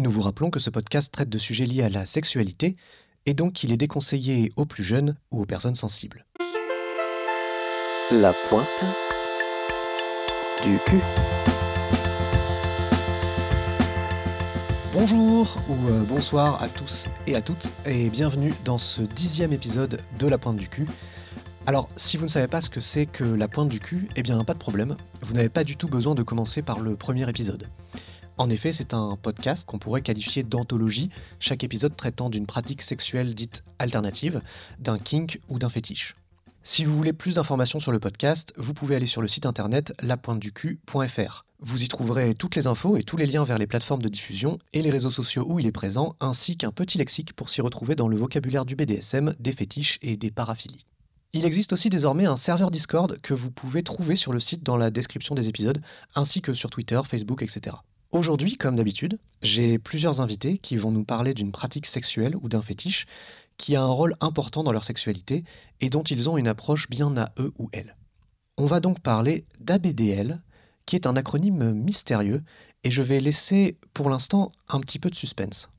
Nous vous rappelons que ce podcast traite de sujets liés à la sexualité et donc qu'il est déconseillé aux plus jeunes ou aux personnes sensibles. La pointe du cul. Bonjour ou euh, bonsoir à tous et à toutes et bienvenue dans ce dixième épisode de La Pointe du cul. Alors, si vous ne savez pas ce que c'est que La Pointe du cul, eh bien pas de problème, vous n'avez pas du tout besoin de commencer par le premier épisode. En effet, c'est un podcast qu'on pourrait qualifier d'anthologie, chaque épisode traitant d'une pratique sexuelle dite alternative, d'un kink ou d'un fétiche. Si vous voulez plus d'informations sur le podcast, vous pouvez aller sur le site internet lapointeducu.fr. Vous y trouverez toutes les infos et tous les liens vers les plateformes de diffusion et les réseaux sociaux où il est présent, ainsi qu'un petit lexique pour s'y retrouver dans le vocabulaire du BDSM, des fétiches et des paraphilies. Il existe aussi désormais un serveur Discord que vous pouvez trouver sur le site dans la description des épisodes, ainsi que sur Twitter, Facebook, etc. Aujourd'hui, comme d'habitude, j'ai plusieurs invités qui vont nous parler d'une pratique sexuelle ou d'un fétiche qui a un rôle important dans leur sexualité et dont ils ont une approche bien à eux ou elles. On va donc parler d'ABDL, qui est un acronyme mystérieux, et je vais laisser pour l'instant un petit peu de suspense.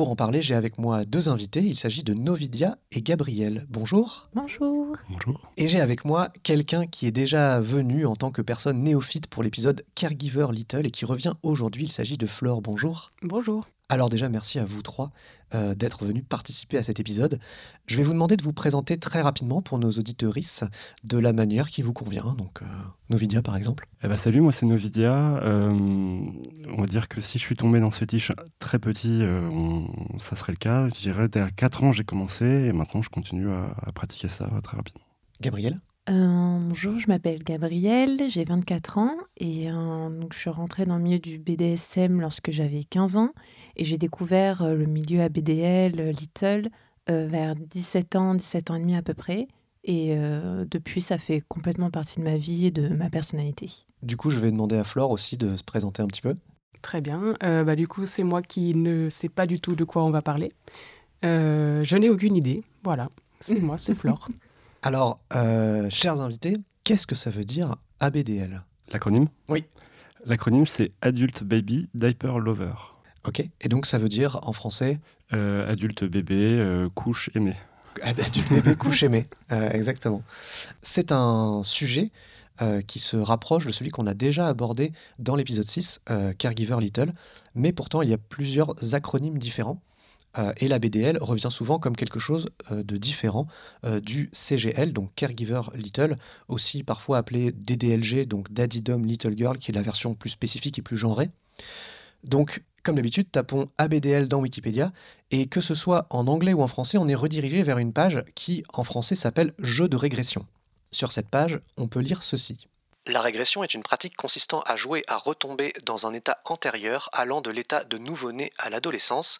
Pour en parler, j'ai avec moi deux invités. Il s'agit de Novidia et Gabriel. Bonjour. Bonjour. Bonjour. Et j'ai avec moi quelqu'un qui est déjà venu en tant que personne néophyte pour l'épisode Caregiver Little et qui revient aujourd'hui. Il s'agit de Flore. Bonjour. Bonjour. Alors déjà, merci à vous trois euh, d'être venus participer à cet épisode. Je vais vous demander de vous présenter très rapidement pour nos auditorices de la manière qui vous convient. Donc, euh, Novidia par exemple. Eh ben, salut, moi c'est Novidia. Euh, on va dire que si je suis tombé dans ce fétiche très petit, euh, on- ça serait le cas. Je dirais à 4 ans j'ai commencé et maintenant je continue à, à pratiquer ça très rapidement. Gabriel? Euh, bonjour, je m'appelle Gabrielle, j'ai 24 ans et euh, donc je suis rentrée dans le milieu du BDSM lorsque j'avais 15 ans et j'ai découvert euh, le milieu ABDL, euh, Little, euh, vers 17 ans, 17 ans et demi à peu près. Et euh, depuis, ça fait complètement partie de ma vie et de ma personnalité. Du coup, je vais demander à Flore aussi de se présenter un petit peu. Très bien. Euh, bah, du coup, c'est moi qui ne sais pas du tout de quoi on va parler. Euh, je n'ai aucune idée. Voilà. C'est moi, c'est Flore. Alors, euh, chers invités, qu'est-ce que ça veut dire ABDL L'acronyme? Oui. L'acronyme c'est Adult Baby Diaper Lover. Ok. Et donc, ça veut dire en français? Euh, adulte bébé, euh, couche aimée. Ah bah, du bébé couche aimé, Euh, exactement. C'est un sujet euh, qui se rapproche de celui qu'on a déjà abordé dans l'épisode 6, euh, Caregiver Little, mais pourtant il y a plusieurs acronymes différents. Euh, et la BDL revient souvent comme quelque chose euh, de différent euh, du CGL, donc Caregiver Little, aussi parfois appelé DDLG, donc Daddy Dom Little Girl, qui est la version plus spécifique et plus genrée. Donc, comme d'habitude, tapons ABDL dans Wikipédia et que ce soit en anglais ou en français, on est redirigé vers une page qui, en français, s'appelle Jeu de régression. Sur cette page, on peut lire ceci. La régression est une pratique consistant à jouer à retomber dans un état antérieur allant de l'état de nouveau-né à l'adolescence,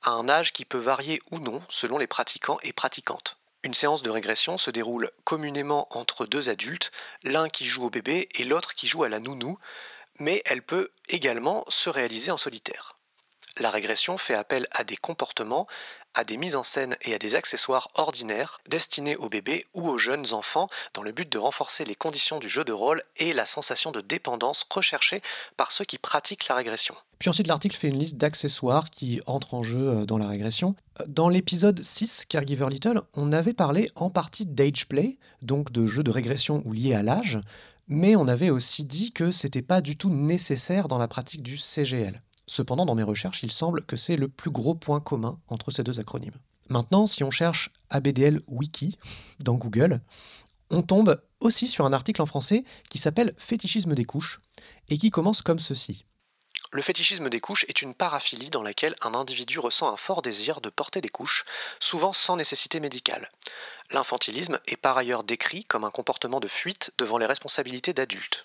à un âge qui peut varier ou non selon les pratiquants et pratiquantes. Une séance de régression se déroule communément entre deux adultes, l'un qui joue au bébé et l'autre qui joue à la nounou, mais elle peut également se réaliser en solitaire. La régression fait appel à des comportements, à des mises en scène et à des accessoires ordinaires destinés aux bébés ou aux jeunes enfants dans le but de renforcer les conditions du jeu de rôle et la sensation de dépendance recherchée par ceux qui pratiquent la régression. Puis ensuite l'article fait une liste d'accessoires qui entrent en jeu euh, dans la régression. Euh, Dans l'épisode 6, Caregiver Little, on avait parlé en partie d'age play, donc de jeux de régression ou liés à l'âge, mais on avait aussi dit que c'était pas du tout nécessaire dans la pratique du CGL. Cependant, dans mes recherches, il semble que c'est le plus gros point commun entre ces deux acronymes. Maintenant, si on cherche ABDL Wiki dans Google, on tombe aussi sur un article en français qui s'appelle Fétichisme des couches et qui commence comme ceci. Le fétichisme des couches est une paraphilie dans laquelle un individu ressent un fort désir de porter des couches, souvent sans nécessité médicale. L'infantilisme est par ailleurs décrit comme un comportement de fuite devant les responsabilités d'adultes.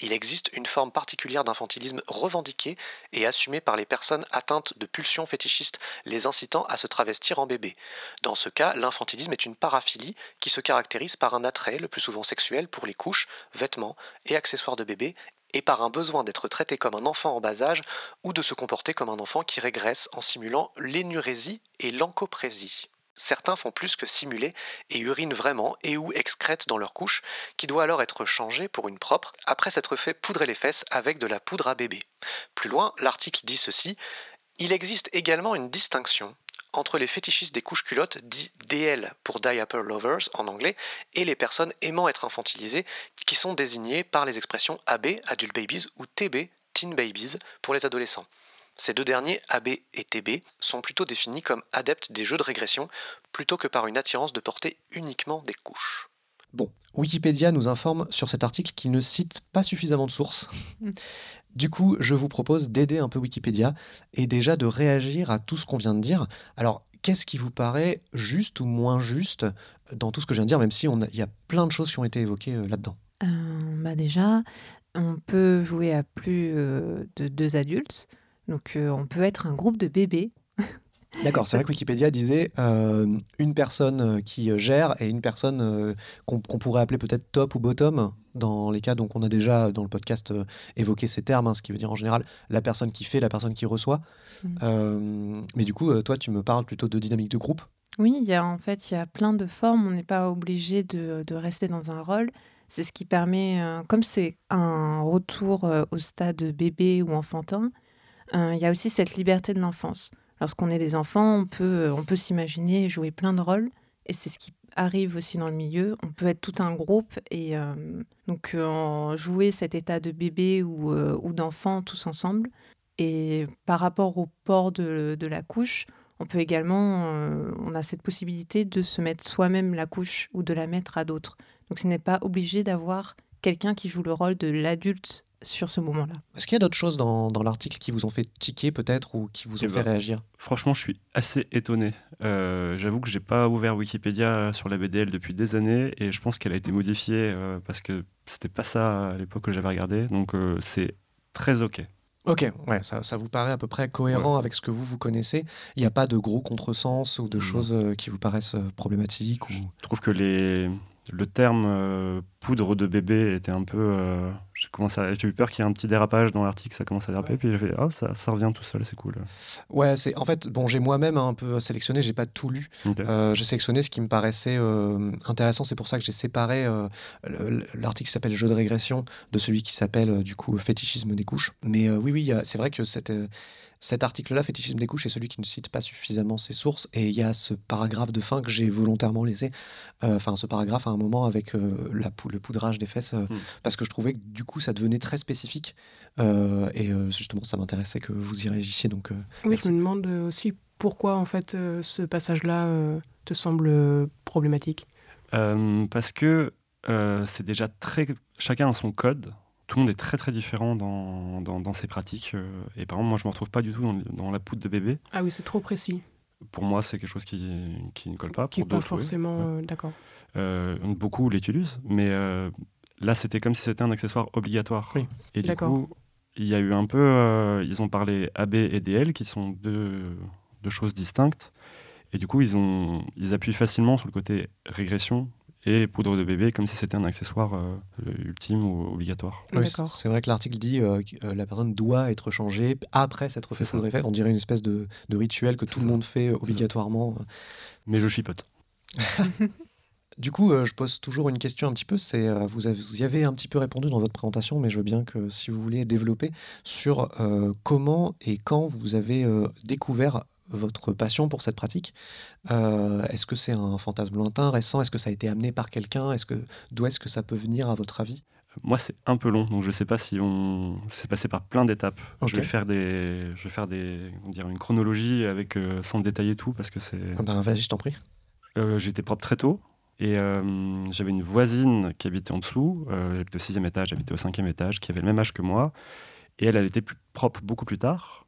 Il existe une forme particulière d'infantilisme revendiquée et assumée par les personnes atteintes de pulsions fétichistes les incitant à se travestir en bébé. Dans ce cas, l'infantilisme est une paraphilie qui se caractérise par un attrait, le plus souvent sexuel, pour les couches, vêtements et accessoires de bébé, et par un besoin d'être traité comme un enfant en bas âge ou de se comporter comme un enfant qui régresse en simulant l'énurésie et l'encoprésie. Certains font plus que simuler et urinent vraiment et ou excrètent dans leur couche, qui doit alors être changée pour une propre, après s'être fait poudrer les fesses avec de la poudre à bébé. Plus loin, l'article dit ceci Il existe également une distinction entre les fétichistes des couches culottes, dits DL pour Diaper Lovers en anglais, et les personnes aimant être infantilisées, qui sont désignées par les expressions AB, Adult Babies, ou TB, Teen Babies, pour les adolescents. Ces deux derniers, AB et TB, sont plutôt définis comme adeptes des jeux de régression, plutôt que par une attirance de porter uniquement des couches. Bon, Wikipédia nous informe sur cet article qu'il ne cite pas suffisamment de sources. Du coup, je vous propose d'aider un peu Wikipédia et déjà de réagir à tout ce qu'on vient de dire. Alors, qu'est-ce qui vous paraît juste ou moins juste dans tout ce que je viens de dire, même si il y a plein de choses qui ont été évoquées euh, là-dedans? Euh, bah déjà, on peut jouer à plus euh, de deux adultes. Donc, euh, on peut être un groupe de bébés. D'accord, c'est vrai que Wikipédia disait euh, une personne euh, qui gère et une personne euh, qu'on pourrait appeler peut-être top ou bottom dans les cas donc on a déjà dans le podcast euh, évoqué ces termes, hein, ce qui veut dire en général la personne qui fait, la personne qui reçoit. Mm. Mais du coup, toi, tu me parles plutôt de dynamique de groupe. Oui, il y a en fait, il y a plein de formes. On n'est pas obligé de, de rester dans un rôle. C'est ce qui permet, comme c'est un retour au stade bébé ou enfantin, il y a aussi cette liberté de l'enfance. Lorsqu'on est des enfants, on peut, euh, on peut s'imaginer jouer plein de rôles. Et c'est ce qui arrive aussi dans le milieu. On peut être tout un groupe et euh, donc euh, jouer cet état de bébé ou, euh, ou d'enfant tous ensemble. Et par rapport au port de, de la couche, on peut également, on a cette possibilité de se mettre soi-même la couche ou de la mettre à d'autres. Donc ce n'est pas obligé d'avoir quelqu'un qui joue le rôle de l'adulte sur ce moment-là. Est-ce qu'il y a d'autres choses dans, dans l'article qui vous ont fait tiquer peut-être ou qui vous ont Eh fait ben, réagir? Franchement, je suis assez étonné. Euh, J'avoue que j'ai pas ouvert Wikipédia sur la BDL depuis des années et je pense qu'elle a été modifiée euh, parce que c'était pas ça à l'époque que j'avais regardé. Donc euh, c'est très ok. Ok, ouais, ça, ça vous paraît à peu près cohérent avec ce que vous vous connaissez. Il n'y a pas de gros contresens ou de choses euh, qui vous paraissent euh, problématiques ou... Je trouve que les, le terme euh, poudre de bébé était un peu. euh, j'ai commencé à- j'ai eu peur qu'il y ait un petit dérapage dans l'article, ça commence à déraper, puis j'ai fait oh ça, ça revient tout seul, c'est cool. Ouais, c'est en fait bon, j'ai moi-même un peu sélectionné, j'ai pas tout lu. Euh, j'ai sélectionné ce qui me paraissait intéressant, c'est pour ça que j'ai séparé le- l'article qui s'appelle Jeu de régression de celui qui s'appelle du coup Fétichisme des couches. Mais oui, oui, c'est vrai que cette, cet article-là, Fétichisme des couches, est celui qui ne cite pas suffisamment ses sources. Et il y a ce paragraphe de fin que j'ai volontairement laissé, euh, enfin ce paragraphe à un moment avec euh, la pou- le poudrage des fesses, euh, Mm. parce que je trouvais que du coup ça devenait très spécifique. Euh, et euh, justement, ça m'intéressait que vous y réagissiez. Donc, euh, Oui, Merci. je me demande aussi pourquoi en fait euh, ce passage-là euh, te semble euh, problématique. Euh, parce que euh, c'est déjà très. Chacun a son code. Tout le monde est très très différent dans, dans, dans ses pratiques. euh, et par exemple, moi je me retrouve pas du tout dans, dans la poudre de bébé. Ah oui, c'est trop précis. Pour moi, c'est quelque chose qui, qui ne colle pas. Qui n'est pas oui. forcément euh, d'accord. Euh, beaucoup l'utilisent, mais euh, là c'était comme si c'était un accessoire obligatoire. Oui. Et du coup, il y a eu un peu, ils ont parlé AB et DL qui sont deux, deux choses distinctes. Et du coup, ils, ont, ils appuient facilement sur le côté régression et poudre de bébé comme si c'était un accessoire euh, ultime ou obligatoire. Oui. C'est vrai que l'article dit euh, que euh, la personne doit être changée après s'être fait poudrer. On dirait une espèce de, de rituel que tout le monde fait obligatoirement. Mais je chipote. Du coup, euh, je pose toujours une question un petit peu. C'est euh, vous, avez- vous y avez un petit peu répondu dans votre présentation, mais je veux bien que si vous voulez développer sur euh, comment et quand vous avez euh, découvert votre passion pour cette pratique. Euh, est-ce que c'est un fantasme lointain, récent? Est-ce que ça a été amené par quelqu'un? Est-ce que d'où est-ce que ça peut venir à votre avis? Moi, c'est un peu long, donc je sais pas si on. C'est passé par plein d'étapes. Je vais faire des, je vais faire des, dire, une chronologie avec euh, sans détailler tout parce que c'est. Ah ben, Vas-y, je t'en prie. Euh, J'étais propre très tôt. Et j'avais une voisine qui habitait en dessous, elle habitait au sixième étage, j'habitais au cinquième étage, qui avait le même âge que moi. Et elle, elle était plus propre beaucoup plus tard.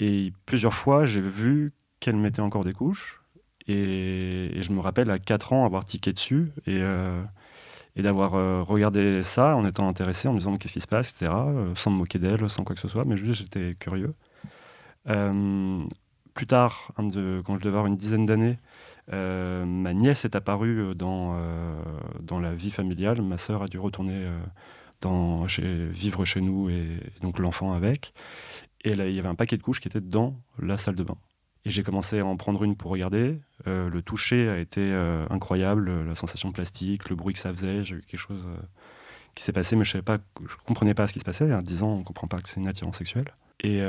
Et plusieurs fois, j'ai vu qu'elle mettait encore des couches. Et, je me rappelle à 4 ans avoir tiqué dessus et, euh, d'avoir euh, regardé ça en étant intéressé, en me disant qu'est-ce qui se passe, etc. euh, sans me moquer d'elle, sans quoi que ce soit, mais juste j'étais curieux. Plus tard, quand je devais avoir une dizaine d'années, ma nièce est apparue dans, dans la vie familiale. Ma sœur a dû retourner dans, vivre chez nous et, donc l'enfant avec. Et là, il y avait un paquet de couches qui était dans la salle de bain. Et j'ai commencé à en prendre une pour regarder. Euh, le toucher a été euh, incroyable, la sensation plastique, le bruit que ça faisait. J'ai eu quelque chose euh, qui s'est passé, mais je je comprenais pas ce qui se passait. À 10 ans, on comprend pas que c'est une attirance sexuelle. Et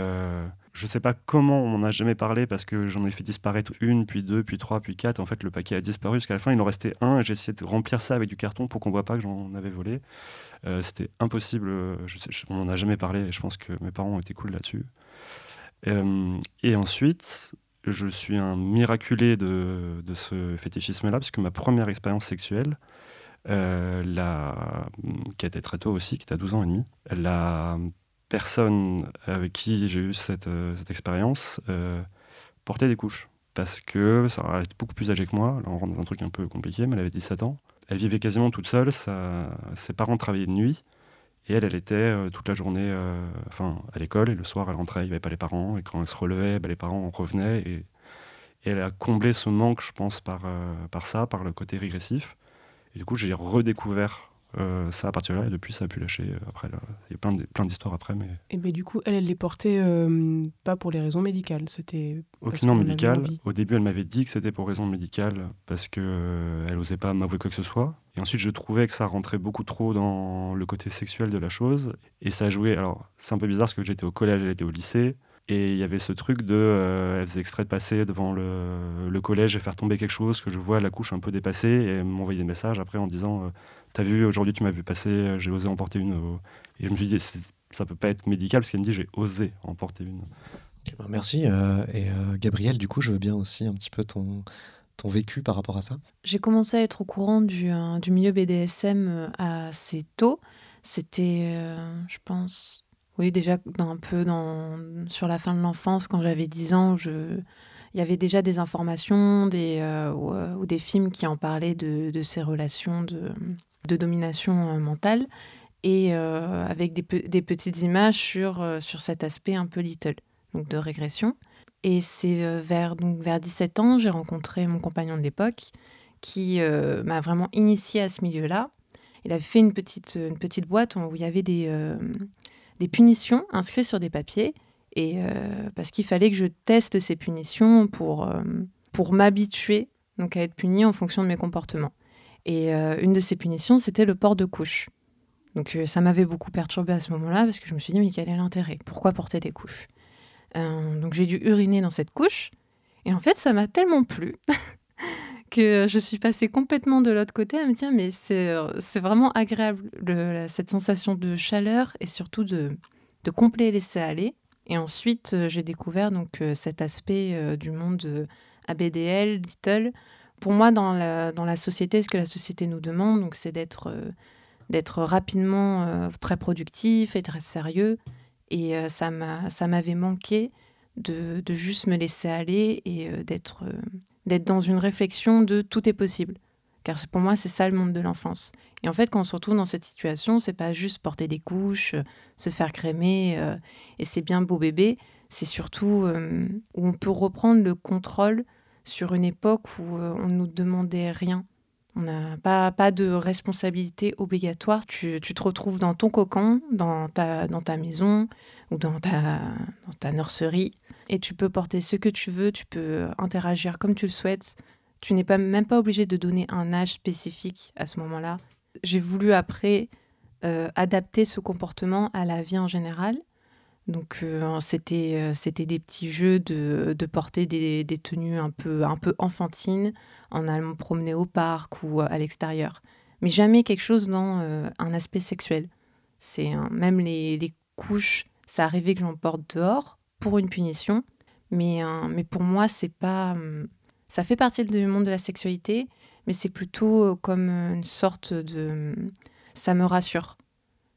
je sais pas comment on n'en a jamais parlé parce que j'en ai fait disparaître une, puis deux, puis trois, puis quatre. En fait, le paquet a disparu jusqu'à la fin. Il en restait un et j'ai essayé de remplir ça avec du carton pour qu'on voit pas que j'en avais volé. Euh, C'était impossible. Je- on n'en a jamais parlé je pense que mes parents ont été cool là-dessus. Euh, et ensuite, je suis un miraculé de, de ce fétichisme-là, puisque ma première expérience sexuelle, euh, la, qui était très tôt aussi, qui était à 12 ans et demi, la personne avec qui j'ai eu cette, euh, cette expérience euh, portait des couches. Parce que ça, elle était beaucoup plus âgée que moi, là on rentre dans un truc un peu compliqué, mais elle avait 17 ans. Elle vivait quasiment toute seule, ses parents travaillaient de nuit, et elle, elle était euh, toute la journée euh, enfin, à l'école, et le soir, elle rentrait, il n'y avait pas les parents, et quand elle se relevait, bah, les parents revenaient, et, et elle a comblé ce manque, je pense, par, euh, par ça, par le côté régressif. Et du coup, j'ai redécouvert euh, ça à partir de là, et depuis, ça a pu lâcher. euh, Après, là, il y a plein de- plein d'histoires après, mais Et ben, du coup, elle, elle les portait euh, pas pour les raisons médicales. C'était aucunement envie. Au début, elle m'avait dit que c'était pour raison médicale, parce que euh, elle osait pas m'avouer quoi que ce soit. Et ensuite, je trouvais que ça rentrait beaucoup trop dans le côté sexuel de la chose. Et ça jouait. Alors, c'est un peu bizarre parce que j'étais au collège, elle était au lycée. Et il y avait ce truc de. euh, elle faisait exprès de passer devant le, le collège et faire tomber quelque chose, que je vois la couche un peu dépassée, et elle m'envoyait des messages après en disant euh, T'as vu, aujourd'hui tu m'as vu passer, euh, j'ai osé emporter une. au- Et je me suis dit Ça peut pas être médical, parce qu'elle me dit J'ai osé emporter une. Ben merci. euh, et euh, Gabriel, du coup, je veux bien aussi un petit peu ton, ton vécu par rapport à ça. J'ai commencé à être au courant du, du milieu BDSM assez tôt. C'était, euh, je pense, oui, déjà un peu dans, sur la fin de l'enfance, quand j'avais 10 ans, il y avait déjà des informations des, euh, ou, euh, ou des films qui en parlaient de, de ces relations de, de domination euh, mentale et avec des, des petites images sur, sur cet aspect un peu little, donc de régression. Et c'est vers, vers 17 ans, j'ai rencontré mon compagnon de l'époque qui m'a vraiment initié à ce milieu-là. Il avait fait une petite, une petite boîte où il y avait des, des punitions inscrites sur des papiers. Et euh, parce qu'il fallait que je teste ces punitions pour, euh, pour m'habituer donc à être puni en fonction de mes comportements. Et euh, une de ces punitions, c'était le port de couche. Donc ça m'avait beaucoup perturbée à ce moment-là parce que je me suis dit, mais quel est l'intérêt? Pourquoi porter des couches? Donc j'ai dû uriner dans cette couche. Et en fait, ça m'a tellement plu que je suis passée complètement de l'autre côté à me dire, mais c'est euh, vraiment agréable, cette sensation de chaleur et surtout de, de complet laisser aller. Et ensuite, euh, j'ai découvert donc euh, cet aspect du monde ABDL, Little. Pour moi, dans la, dans la société, ce que la société nous demande, c'est d'être d'être rapidement très productif et très sérieux. Et ça m'a ça m'avait manqué de, de juste me laisser aller et d'être d'être dans une réflexion de tout est possible. Car pour moi, c'est ça le monde de l'enfance. Et en fait, quand on se retrouve dans cette situation, c'est pas juste porter des couches, euh, se faire crémer, euh, et c'est bien beau bébé. C'est surtout euh, où on peut reprendre le contrôle sur une époque où on ne nous demandait rien. On n'a pas, pas de responsabilité obligatoire. Tu, tu te retrouves dans ton cocon, dans ta, dans ta maison dans ta, dans nurserie et tu peux porter ce que tu veux, tu peux interagir comme tu le souhaites. Tu n'es pas, même pas obligé de donner un âge spécifique à ce moment-là. J'ai voulu après euh, adapter ce comportement à la vie en général. Donc euh, c'était euh, c'était des petits jeux de, porter des, tenues un peu, enfantines en allant me promener au parc ou à l'extérieur. Mais jamais quelque chose dans un aspect sexuel. C'est même les couches, ça arrivait que j'en porte dehors pour une punition. Mais, euh, mais pour moi, c'est pas. hum, ça fait partie du monde de la sexualité, mais c'est plutôt euh, comme une sorte de. Ça me rassure.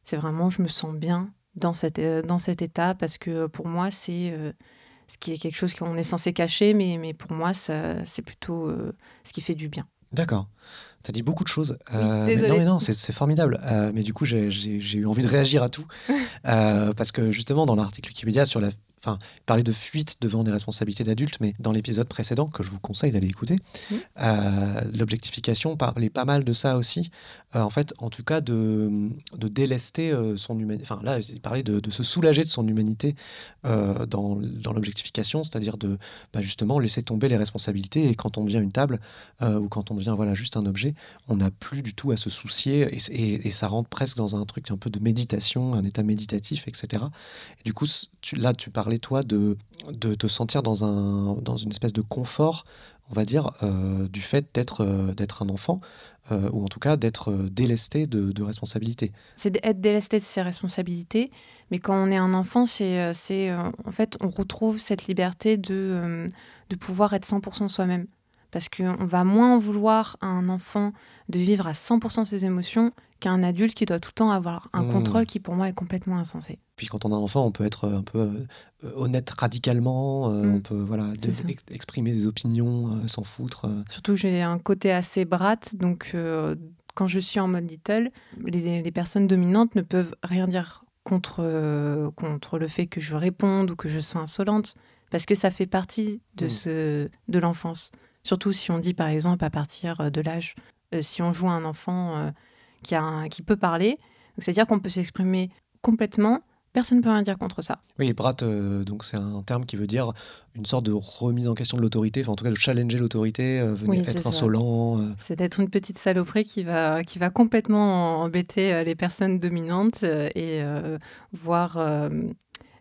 C'est vraiment, je me sens bien dans, cette, euh, dans cet état parce que pour moi, c'est euh, ce qui est quelque chose qu'on est censé cacher, mais, mais pour moi, c'est plutôt euh, ce qui fait du bien. D'accord. Tu as dit beaucoup de choses. Euh, mais non, mais non, c'est formidable. Euh, mais du coup, j'ai- eu envie de réagir à tout. Euh, parce que justement, dans l'article Wikipédia sur la enfin, parler de fuite devant des responsabilités d'adultes, mais dans l'épisode précédent, que je vous conseille d'aller écouter, Mmh. l'objectification parlait pas mal de ça aussi. Euh, en fait, en tout cas, de, délester euh, son humanité. Enfin, là, il parlait de, se soulager de son humanité euh, dans, l'objectification, c'est-à-dire de bah, justement laisser tomber les responsabilités. Et quand on devient une table ou quand on devient voilà, juste un objet, on n'a plus du tout à se soucier et, ça rentre presque dans un truc un peu de méditation, un état méditatif, etc. Et du coup, tu- là, tu parlais, toi, de, te sentir dans, un, dans une espèce de confort, on va dire, du fait d'être d'être un enfant, euh, ou en tout cas d'être euh, délesté de, responsabilités. C'est d'être délesté de ses responsabilités, mais quand on est un enfant, c'est, euh, c'est en fait, on retrouve cette liberté de, de pouvoir être 100% soi-même. Parce qu'on va moins vouloir à un enfant de vivre à 100% ses émotions qu'à un adulte qui doit tout le temps avoir un Mmh. contrôle qui, pour moi, est complètement insensé. Puis quand on est un enfant, on peut être un peu euh, honnête radicalement, euh, Mm. on peut voilà, ex- exprimer des opinions, euh, s'en foutre. euh. Surtout que j'ai un côté assez brate, donc euh, quand je suis en mode little, les, les personnes dominantes ne peuvent rien dire contre, euh, contre le fait que je réponde ou que je sois insolente, parce que ça fait partie de, Mm. ce, de l'enfance. Surtout si on dit par exemple à partir euh, de l'âge, euh, si on joue à un enfant euh, qui, a un- qui peut parler, c'est-à-dire qu'on peut s'exprimer complètement, personne ne peut rien dire contre ça. Oui, brat, euh, donc c'est un terme qui veut dire une sorte de remise en question de l'autorité, enfin en tout cas de challenger l'autorité, euh, venir Oui, être ça. insolent. euh. C'est d'être une petite saloperie qui va, qui va complètement embêter euh, les personnes dominantes et voir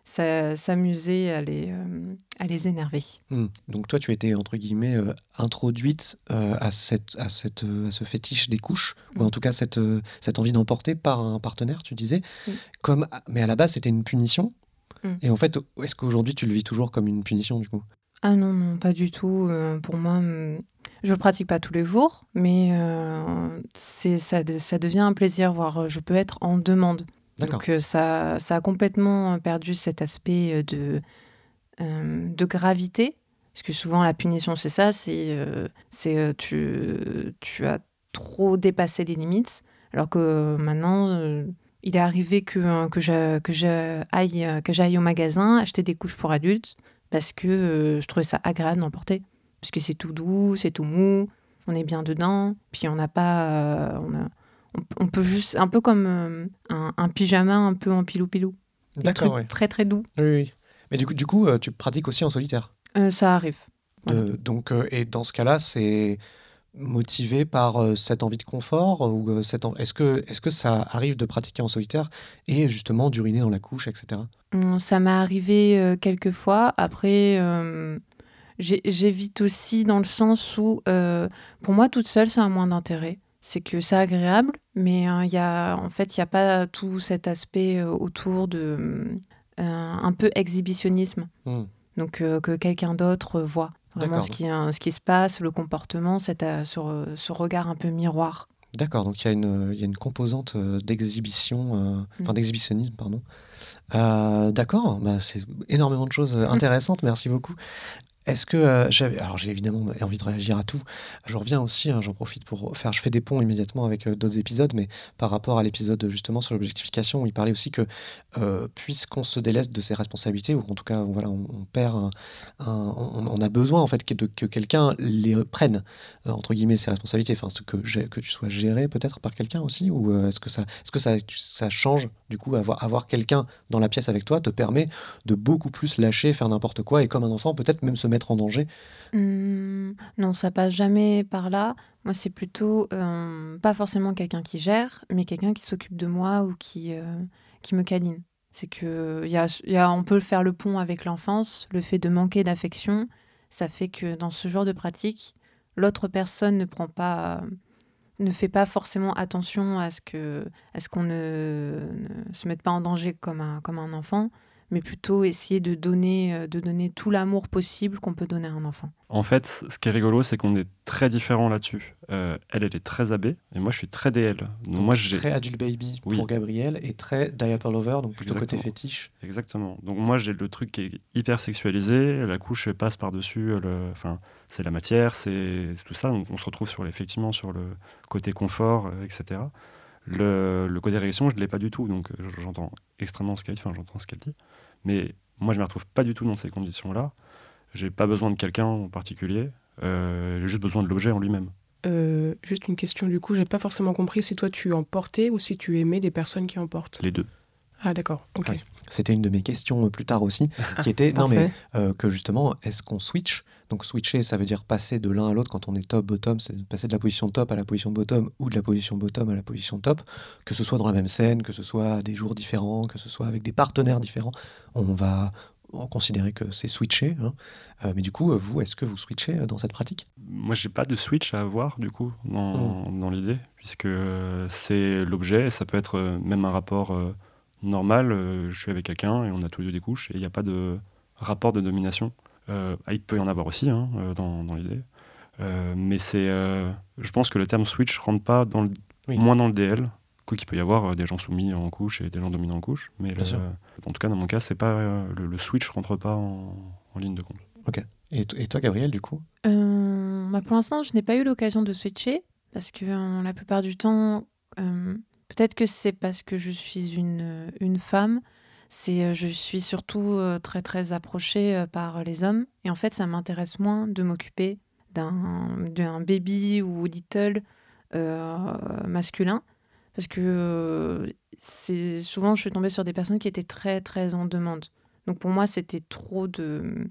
s'amuser à les, euh, à les énerver. Hmm. Donc toi, tu as été entre guillemets euh, introduite euh, à, cette, à, cette, à ce fétiche des couches, ou Mm. en tout cas cette, cette envie d'emporter par un partenaire, tu disais. Mm. Comme, mais à la base, c'était une punition. Mm. Et en fait, est-ce qu'aujourd'hui, tu le vis toujours comme une punition du coup? Ah non, non, pas du tout. Pour moi, je le pratique pas tous les jours, mais c'est ça, ça devient un plaisir, voire je peux être en demande. Donc euh, ça, ça a complètement perdu cet aspect euh, de, euh, de gravité. Parce que souvent la punition, c'est ça, c'est euh, euh, tu, tu as trop dépassé les limites. Alors que euh, maintenant, euh, il est arrivé que, euh, que, j'aille euh, que j'aille au magasin acheter des couches pour adultes parce que euh, je trouvais ça agréable d'en porter. Parce que c'est tout doux, c'est tout mou, on est bien dedans, puis on n'a pas... euh, on, a- on- peut juste... Un peu comme euh, un, un pyjama un peu en pilou-pilou. D'accord, ouais. Très très doux. Oui, oui. Mais du coup, du coup euh, tu pratiques aussi en solitaire? Euh, ça arrive. De- donc, et dans ce cas-là, c'est motivé par cette envie de confort ou cette est-ce que est-ce que ça arrive de pratiquer en solitaire et justement d'uriner dans la couche, etc. Hum, Ça m'est arrivé quelques fois. Après, euh, j'évite aussi dans le sens où, euh, pour moi, toute seule, ça a moins d'intérêt. C'est que c'est agréable, mais euh, il y a, en fait, il n'y a pas tout cet aspect euh, autour de euh, un peu exhibitionnisme. Hmm. Donc, que quelqu'un d'autre voit vraiment ce qui, ce qui se passe, le comportement, cet, euh, ce, re- ce regard un peu miroir. D'accord, donc il y, a une- il y a une composante d'exhibition, euh, enfin Mm. d'exhibitionnisme, pardon. Euh, D'accord, bah, c'est énormément de choses euh, intéressantes, merci beaucoup. Est-ce que euh, j'avais, alors j'ai évidemment envie de réagir à tout. Je reviens aussi, hein, j'en profite pour faire, je fais des ponts immédiatement avec euh, d'autres épisodes, mais par rapport à l'épisode justement sur l'objectification, il parlait aussi que euh, puisqu'on se délaisse de ses responsabilités, ou en tout cas, voilà, on, on perd, un, on, on a besoin en fait que, que quelqu'un les prenne entre guillemets ses responsabilités. Enfin, que, que tu sois géré peut-être par quelqu'un aussi, ou est-ce que ça, est-ce que ça, ça change du coup avoir quelqu'un dans la pièce avec toi te permet de beaucoup plus lâcher, faire n'importe quoi et comme un enfant peut-être même se mettre en danger. Hum, non, ça passe jamais par là. Moi, c'est plutôt euh, pas forcément quelqu'un qui gère, mais quelqu'un qui s'occupe de moi ou qui, euh, qui me câline. C'est que y y a- on peut faire le pont avec l'enfance, le fait de manquer d'affection, ça fait que dans ce genre de pratique, l'autre personne ne prend pas, ne fait pas forcément attention à ce que, à ce qu'on ne, ne se mette pas en danger comme un, comme un enfant, mais plutôt essayer de donner, euh, de donner tout l'amour possible qu'on peut donner à un enfant. En fait, ce qui est rigolo, c'est qu'on est très différents là-dessus. Euh, elle, elle est très AB, et moi, je suis très DL. Donc, moi, j'ai très adult baby Oui. pour Gabriel et très diaper lover, donc plutôt côté fétiche. Exactement. Donc moi j'ai le truc qui est hyper sexualisé, la couche elle passe par-dessus, le... enfin c'est la matière, c'est c'est tout ça. Donc on se retrouve sur effectivement sur le côté confort, euh, etc. Le, le côté réaction, je ne l'ai pas du tout, donc euh, j'entends extrêmement ce qu'elle dit, enfin j'entends ce qu'elle dit. Mais Moi, je me retrouve pas du tout dans ces conditions-là. J'ai pas besoin de quelqu'un en particulier. Euh, j'ai juste besoin de l'objet en lui-même. Euh, juste une question du coup, j'ai pas forcément compris si toi tu en portais ou si tu aimais des personnes qui en portent. Les deux. Ah d'accord, ok. Ouais. C'était une de mes questions euh, plus tard aussi, qui était non mais euh, que justement, est-ce qu'on switch? Donc switcher, ça veut dire passer de l'un à l'autre quand on est top bottom, c'est passer de la position top à la position bottom ou de la position bottom à la position top, que ce soit dans la même scène, que ce soit à des jours différents, que ce soit avec des partenaires différents. On va considérer que c'est switcher. hein. Euh, mais du coup, vous, est-ce que vous switchez dans cette pratique? Moi, j'ai pas de switch à avoir du coup dans, dans l'idée, puisque c'est l'objet. et Ça peut être même un rapport euh, normal. euh, je suis avec quelqu'un et on a tous les deux des couches et il n'y a pas de rapport de domination. Euh, ah, il peut y en avoir aussi hein, euh, dans, dans l'idée. Euh, mais c'est, euh, je pense que le terme switch rentre pas dans le, Oui. moins dans le DL. Coup qu'il peut y avoir des gens soumis en couche et des gens dominants en couche, mais le- en tout cas dans mon cas, c'est pas euh, le, le switch rentre pas en, en ligne de compte. et, t- et toi, Gabriel, du coup? Euh, bah, pour l'instant, je n'ai pas eu l'occasion de switcher parce que euh, la plupart du temps, euh, peut-être que c'est parce que je suis une, euh, une femme, c'est euh, je suis surtout euh, très très approchée par les hommes et en fait, ça m'intéresse moins de m'occuper d'un baby ou little euh, masculin parce que c'est souvent je suis tombée sur des personnes qui étaient très très en demande. Donc pour moi, c'était trop de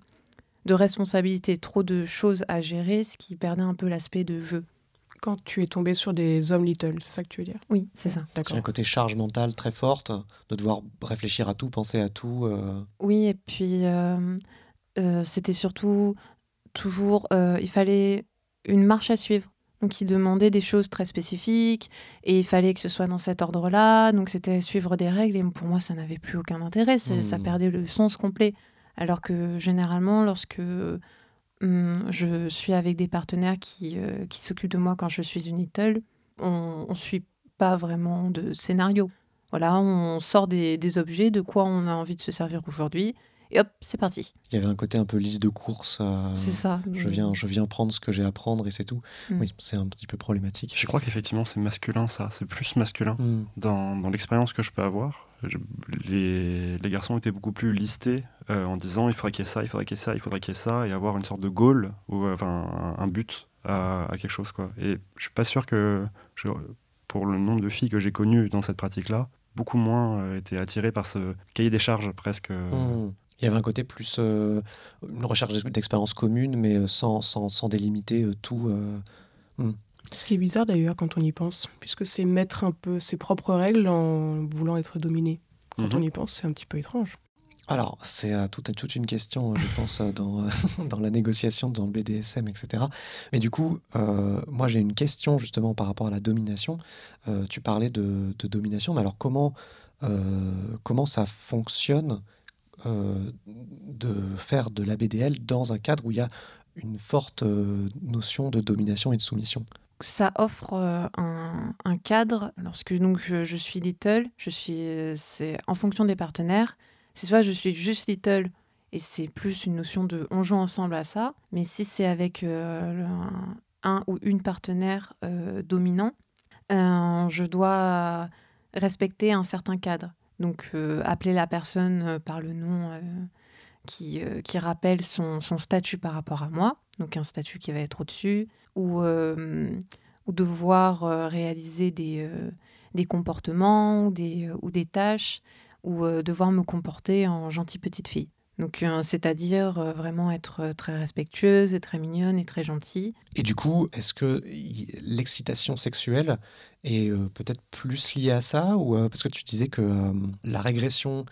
de responsabilités, trop de choses à gérer, ce qui perdait un peu l'aspect de jeu. Quand tu es tombé sur des hommes little, c'est ça que tu veux dire? Oui, c'est ça. C'est D'accord. un côté charge mentale très forte, de devoir réfléchir à tout, penser à tout. euh, Oui, et puis euh, euh, c'était surtout toujours, euh, il fallait une marche à suivre. Donc il demandait des choses très spécifiques et il fallait que ce soit dans cet ordre-là. Donc c'était suivre des règles et pour moi ça n'avait plus aucun intérêt. C'est- Ça Hmm. perdait le sens complet. Alors que généralement lorsque je suis avec des partenaires qui, euh, qui s'occupent de moi quand je suis une little, on ne suit pas vraiment de scénario. Voilà, on sort des, des objets, de quoi on a envie de se servir aujourd'hui, et hop, c'est parti. Il y avait un côté un peu liste de courses. euh, C'est ça. Je viens, je viens prendre ce que j'ai à prendre et c'est tout. Mm. Oui, c'est un petit peu problématique. Je crois qu'effectivement c'est masculin ça, c'est plus masculin. Mm. dans, dans l'expérience que je peux avoir, je- les, les garçons étaient beaucoup plus listés euh, en disant il faudrait qu'il y ait ça, il faudrait qu'il y ait ça, il faudrait qu'il y ait ça, et avoir une sorte de goal, ou euh, enfin un, un but à, à quelque chose. Quoi. Et je suis pas sûr que, je- pour le nombre de filles que j'ai connues dans cette pratique-là, beaucoup moins euh, étaient attirées par ce cahier des charges presque. euh, Mm. Il y avait un côté plus euh, une recherche d'expérience commune, mais euh, sans, sans, sans délimiter euh, tout. euh. Ce qui est bizarre d'ailleurs quand on y pense, puisque c'est mettre un peu ses propres règles en voulant être dominé. Quand Mhm. on y pense, c'est un petit peu étrange. Alors, c'est euh, toute, toute une question, je pense, dans, dans la négociation, dans le BDSM, etc. Mais du coup, euh, moi, j'ai une question justement par rapport à la domination. Euh, tu parlais de, de domination, mais alors comment, euh, comment ça fonctionne euh, de faire de la BDL dans un cadre où il y a une forte euh, notion de domination et de soumission Ça offre euh, un, cadre. Lorsque donc, je, suis little, je suis, euh, c'est en fonction des partenaires. C'est soit je suis juste little et c'est plus une notion de on joue ensemble à ça. Mais si c'est avec euh, un, ou une partenaire euh, dominant, euh, je dois respecter un certain cadre. Donc euh, appeler la personne euh, par le nom euh, qui, rappelle son, statut par rapport à moi, donc un statut qui va être au-dessus, ou, devoir réaliser des, comportements ou des, ou des tâches, ou devoir me comporter en gentille petite fille. Donc, euh, c'est-à-dire euh, vraiment être euh, très respectueuse et très mignonne et très gentille. Et du coup, est-ce que l'excitation sexuelle est euh, peut-être plus liée à ça ou euh, parce que tu disais que euh, la régression,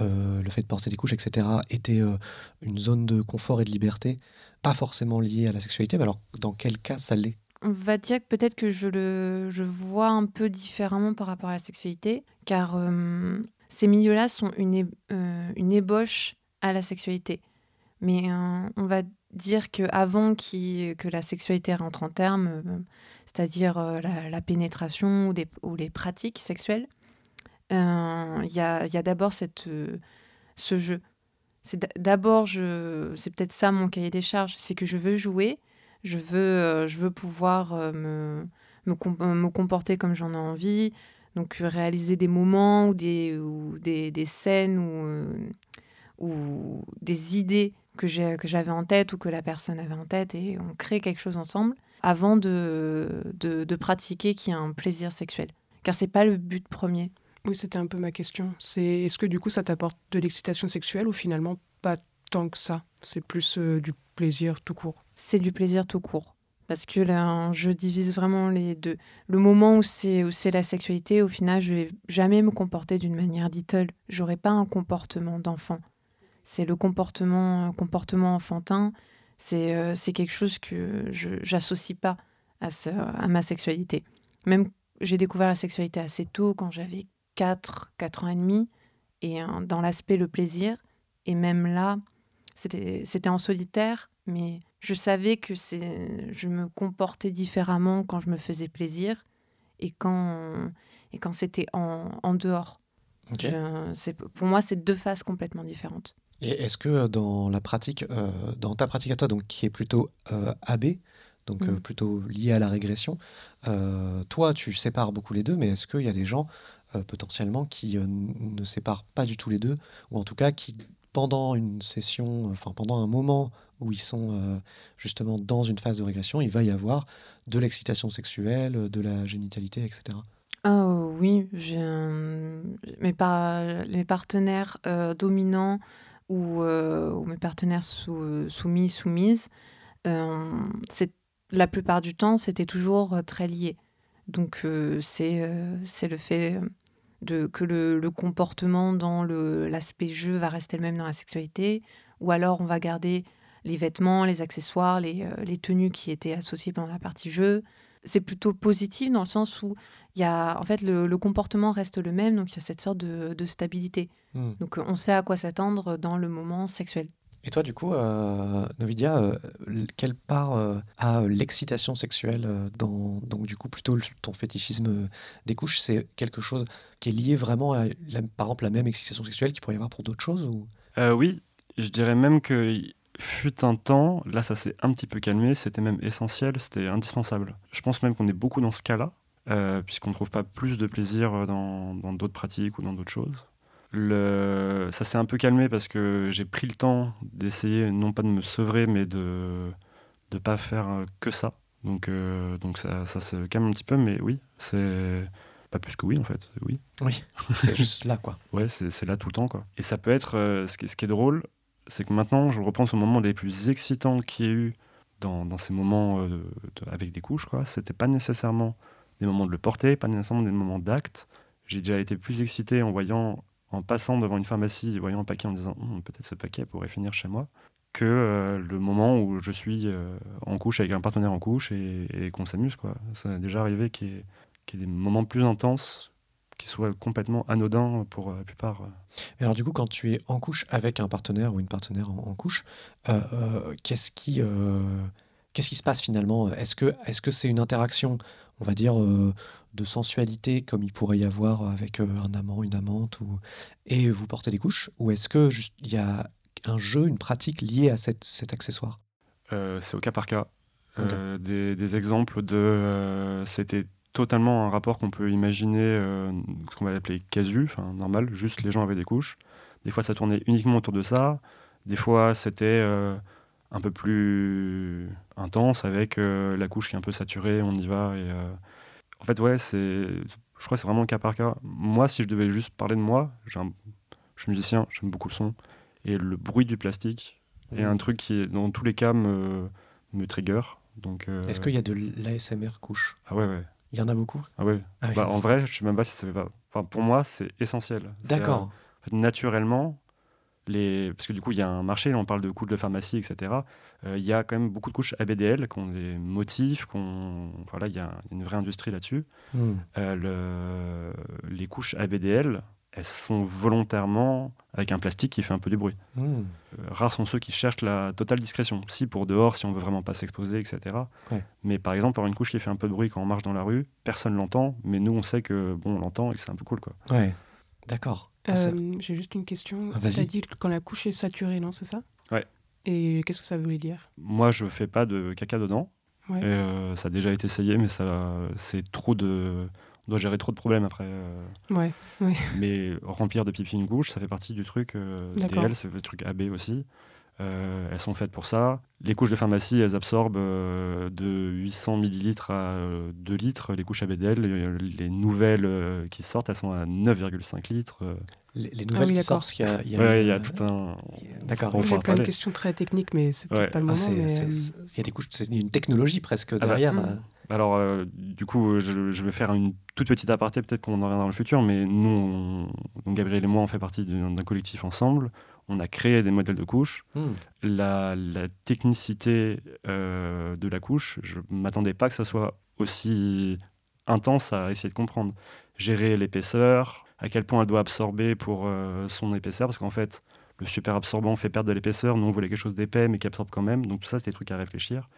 euh, le fait de porter des couches, etc., était euh, une zone de confort et de liberté, pas forcément liée à la sexualité. Mais alors, dans quel cas ça l'est? On va dire que peut-être que je le je vois un peu différemment par rapport à la sexualité, car euh, ces milieux-là sont une, euh, une ébauche à la sexualité. Mais euh, on va dire qu'avant que la sexualité rentre en terme, euh, c'est-à-dire euh, la, pénétration ou, les pratiques sexuelles, il y a, d'abord ce jeu. C'est d'abord, c'est peut-être ça mon cahier des charges, c'est que je veux jouer, je veux, pouvoir me, me, com- me comporter comme j'en ai envie, donc réaliser des moments ou des, des, scènes ou, ou des idées que j'avais en tête ou que la personne avait en tête et on crée quelque chose ensemble avant de, de, pratiquer qui a un plaisir sexuel. Car c'est pas le but premier. Oui, c'était un peu ma question. C'est est-ce que du coup ça t'apporte de l'excitation sexuelle ou finalement pas tant que ça? C'est plus euh, du plaisir tout court. C'est du plaisir tout court. Parce que là, je divise vraiment les deux. Le moment où c'est la sexualité, au final, je vais jamais me comporter d'une manière little. J'aurai pas un comportement d'enfant. C'est le comportement, comportement enfantin. C'est euh, c'est quelque chose que je n'associe pas à, à ma sexualité. Même j'ai découvert la sexualité assez tôt, quand j'avais 4, 4 ans et demi, et dans l'aspect le plaisir. Et même là, c'était en solitaire, mais je savais que je me comportais différemment quand je me faisais plaisir et quand, et quand c'était en, en, dehors. pour moi, c'est deux phases complètement différentes. Et est-ce que dans la pratique, euh, dans ta pratique à toi, donc qui est plutôt euh, AB, donc euh, mm. plutôt liée à la régression, toi, tu sépares beaucoup les deux, mais est-ce qu'il y a des gens potentiellement qui ne séparent pas du tout les deux, ou en tout cas qui pendant une session, enfin pendant un moment où ils sont euh, justement dans une phase de régression, il va y avoir de l'excitation sexuelle, de la génitalité, etc. Ah oui, j'ai mes, mes partenaires euh, dominants ou, euh, ou, mes partenaires soumis, soumises, c'est la plupart du temps, c'était toujours très lié. Donc c'est c'est le fait de, que le, comportement dans l'aspect jeu va rester le même dans la sexualité, ou alors on va garder les vêtements, les accessoires, les, euh, les, tenues qui étaient associées pendant la partie jeu. C'est plutôt positif dans le sens où il y a, en fait, le, le, comportement reste le même, donc il y a cette sorte de, de stabilité. Hmm. Donc on sait à quoi s'attendre dans le moment sexuel. Et toi, du coup, euh, Novidia, euh, quelle part euh, a l'excitation sexuelle dans, donc du coup, plutôt ton fétichisme des couches? C'est quelque chose qui est lié vraiment à, par exemple, la même excitation sexuelle qu'il pourrait y avoir pour d'autres choses ou... Oui, je dirais même que fut un temps, là ça s'est un petit peu calmé, c'était même essentiel, c'était indispensable. Je pense même qu'on est beaucoup dans ce cas-là, puisqu'on ne trouve pas plus de plaisir dans d'autres pratiques ou dans d'autres choses. Le... Ça s'est un peu calmé parce que j'ai pris le temps d'essayer, non pas de me sevrer, mais de ne pas faire euh, que ça. Donc, euh, donc ça, ça, se calme un petit peu, mais oui, c'est pas plus que oui en fait, oui. Oui, c'est juste là quoi. Ouais, c'est là tout le temps quoi. Et ça peut être, euh, ce, qui, ce, qui, est drôle, c'est que maintenant je reprends ce moment les plus excitants qu'il y ait eu dans, ces moments avec des couches, quoi. C'était pas nécessairement des moments de le porter, pas nécessairement des moments d'acte. J'ai déjà été plus excité en voyant en passant devant une pharmacie, voyant un paquet en disant hum, peut-être ce paquet pourrait finir chez moi, que euh, le moment où je suis euh, en couche avec un partenaire en couche et, qu'on s'amuse. Ça a déjà arrivé qu'il y, ait des moments plus intenses qui soient complètement anodins pour la plupart. Mais alors du coup, quand tu es en couche avec un partenaire ou une partenaire en, couche, euh, qu'est-ce qui, qu'est-ce qui se passe finalement? Est-ce que est-ce que c'est une interaction, on va dire de sensualité comme il pourrait y avoir avec euh, un amant, une amante, ou... et vous portez des couches? Ou est-ce que juste il y a un jeu, une pratique liée à cette, cet accessoire? Euh, C'est au cas par cas. Euh, des, exemples de. C'était totalement un rapport qu'on peut imaginer, ce qu'on va appeler casu, enfin normal, juste les gens avaient des couches. Des fois, ça tournait uniquement autour de ça. Des fois, c'était un peu plus intense avec la couche qui est un peu saturée, on y va et en fait, ouais, c'est, je crois que c'est vraiment cas par cas. Moi, si je devais juste parler de moi, je suis musicien, j'aime beaucoup le son. Et le bruit du plastique est un truc qui, dans tous les cas, me, me trigger. Donc, euh, Est-ce qu'il y a de l'ASMR couche? Ah ouais, ouais. Il y en a beaucoup? Ah ouais. Ah bah, en vrai, je sais même pas si ça fait pas. Enfin, pour moi, c'est essentiel. D'accord. Naturellement, parce que du coup, il y a un marché, on parle de couches de pharmacie, etc. Euh, il y a quand même beaucoup de couches ABDL qui ont des motifs, voilà, il y a une vraie industrie là-dessus. Hmm. Euh, les couches ABDL, elles sont volontairement avec un plastique qui fait un peu du bruit. Hmm. Euh, rares sont ceux qui cherchent la totale discrétion. Si pour dehors, si on veut vraiment pas s'exposer, etc. Mais par exemple, avoir une couche qui fait un peu de bruit quand on marche dans la rue, personne l'entend, mais nous on sait que bon, on l'entend et que c'est un peu cool, quoi. Ouais, d'accord. Ah, euh, j'ai juste une question. Ah, tu as dit quand la couche est saturée, non C'est ça? Ouais. Et qu'est-ce que ça voulait dire? Moi, je fais pas de caca dedans. Euh, ça a déjà été essayé, mais ça, c'est trop de. On doit gérer trop de problèmes après. euh, Ouais, ouais. mais remplir de pipi une couche, ça fait partie du truc euh. DL, c'est le truc AB aussi. Euh, elles sont faites pour ça. Les couches de pharmacie, elles absorbent euh, de 800 millilitres à euh, 2 litres. Les couches ABDL, les, les nouvelles euh, qui sortent, elles sont à 9,5 litres. Les, les Ah nouvelles oui, qui sortent, qu'il y a, il y a Ouais, il y a tout un. D'accord. Pourra plein de questions très techniques, mais c'est peut-être Ouais. pas le Ah, moment. mais, Il y a des couches, c'est une technologie presque bah, derrière. mm. euh. Alors, euh, du coup, euh, je, je vais faire une toute petite aparté, peut-être qu'on en reviendra dans le futur, mais nous, on- donc Gabriel et moi, on fait partie d'un collectif ensemble. On a créé des modèles de couches. Hmm. La, la technicité euh, de la couche, je m'attendais pas que ça soit aussi intense à essayer de comprendre. Gérer l'épaisseur, à quel point elle doit absorber pour euh, son épaisseur, parce qu'en fait, le super absorbant fait perdre de l'épaisseur. Nous, on voulait quelque chose d'épais, mais qui absorbe quand même. Donc tout ça, c'est des trucs à réfléchir.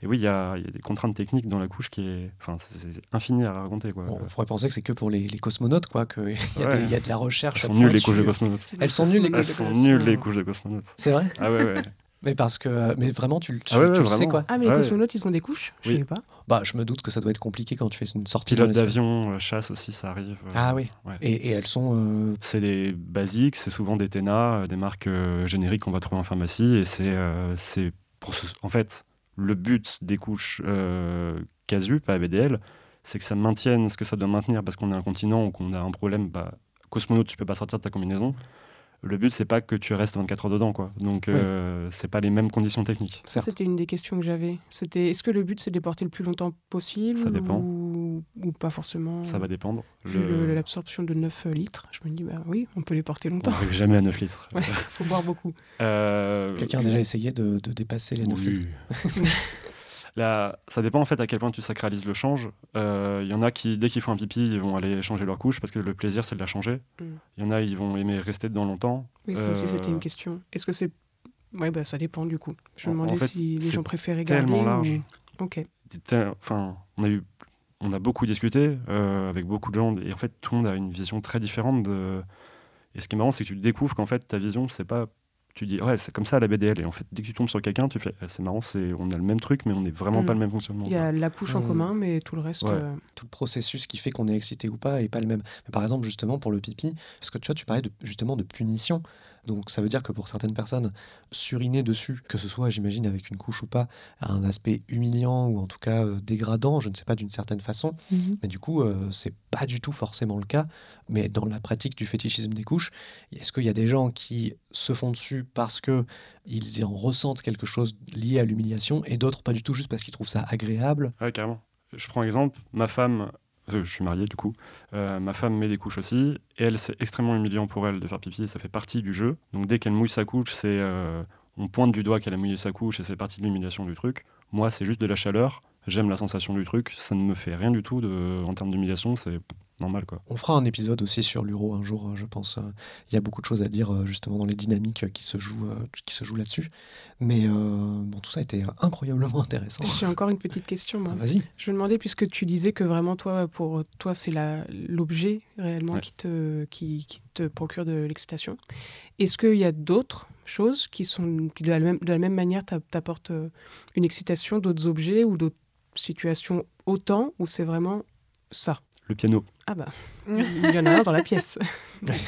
Et oui, il y a, il y a des contraintes techniques dans la couche qui est, enfin, c'est infini à raconter. Quoi. Bon, on pourrait penser que c'est que pour les, les cosmonautes, quoi, qu'il y, a Ouais. y a de la recherche. Elles sont nulles les couches de cosmonautes. Elles sont des nulles, les cosmonautes Elles couches de sont nulles les couches de cosmonautes. C'est vrai? Ah ouais, ouais. Mais parce que, mais vraiment, tu, tu, Ah ouais, tu ouais, le sais, quoi. Ah, mais les Ouais. cosmonautes, ils ont des couches? Je Oui. savais pas. Bah, je me doute que ça doit être compliqué quand tu fais une sortie. Pilote d'avion, euh, chasse aussi, ça arrive. euh, Ah oui. ouais. Et, et elles sont. euh, C'est des basiques, c'est souvent des TENA, des marques euh, génériques qu'on va trouver en pharmacie. Et c'est, euh, c'est pour ce- en fait, le but des couches euh, casu, pas ABDL, c'est que ça maintienne ce que ça doit maintenir parce qu'on est un continent ou qu'on a un problème. Bah, cosmonaute, tu peux pas sortir de ta combinaison. Le but, c'est pas que tu restes 24 heures dedans, quoi. Donc, euh, c'est pas les mêmes conditions techniques. C'était une des questions que j'avais. C'était est-ce que le but c'est de les porter le plus longtemps possible Ça dépend. Ou, ou pas forcément Ça va dépendre. Vu Le- l'absorption de 9 litres, je me dis bah oui, on peut les porter On longtemps. n'arrive jamais à 9 litres. Ouais, faut boire beaucoup. Euh, Quelqu'un a déjà essayé de, de dépasser les 9 Oui. litres Là, ça dépend en fait à quel point tu sacralises le change. Euh, Il y en a qui, dès qu'ils font un pipi, ils vont aller changer leur couche parce que le plaisir c'est de la changer. Il Mm. y en a, ils vont aimer rester dedans longtemps. Oui, ça aussi c'était Euh, une question. Est-ce que c'est Ouais, bah ça dépend du coup. Je me en demandais fait, si les gens préféraient garder tellement large. ou- Ok. Enfin, on a eu, on a beaucoup discuté euh, avec beaucoup de gens et en fait tout le monde a une vision très différente de. Et ce qui est marrant, c'est que tu découvres qu'en fait ta vision c'est pas. Tu dis ouais c'est comme ça la BDL et en fait dès que tu tombes sur quelqu'un tu fais Ah, c'est marrant c'est on a le même truc mais on n'est vraiment Mm. pas le même fonctionnement. Il y a la couche en Mm. commun, mais tout le reste. Ouais. euh, tout le processus qui fait qu'on est excité ou pas est pas le même. Mais par exemple, justement, pour le pipi, parce que tu vois, tu parlais de, justement de punition. Donc, ça veut dire que pour certaines personnes, suriner dessus, que ce soit, j'imagine, avec une couche ou pas, a un aspect humiliant ou en tout cas euh, dégradant, je ne sais pas, d'une certaine façon. Mhm. Mais du coup, euh, c'est pas du tout forcément le cas. Mais dans la pratique du fétichisme des couches, est-ce qu'il y a des gens qui se font dessus parce que ils en ressentent quelque chose lié à l'humiliation et d'autres pas du tout, juste parce qu'ils trouvent ça agréable? Ouais, carrément. Je prends exemple, ma femme, je suis marié du coup, euh, ma femme met des couches aussi, et elle, c'est extrêmement humiliant pour elle de faire pipi, et ça fait partie du jeu. Donc dès qu'elle mouille sa couche, c'est euh, on pointe du doigt qu'elle a mouillé sa couche, et c'est partie de l'humiliation du truc. Moi, c'est juste de la chaleur, j'aime la sensation du truc, ça ne me fait rien du tout en termes d'humiliation, c'est normal quoi. On fera un épisode aussi sur l'uro un jour, euh, je pense. Euh, Il y a beaucoup de choses à dire euh, justement dans les dynamiques qui se jouent, qui se jouent là-dessus. Mais euh, bon, tout ça a été euh, incroyablement intéressant. J'ai encore une petite question. moi. Ah, Vas-y. Je me demandais, puisque tu disais que vraiment, toi, pour toi, c'est la- l'objet réellement Ouais. qui, te, qui, qui te procure de l'excitation. Est-ce qu'il y a d'autres choses qui, sont, qui de, la même, de la même manière, t'a- t'apportent une excitation, d'autres objets ou d'autres situations autant, ou c'est vraiment ça? Le piano. Ah bah, il y en a un dans la pièce.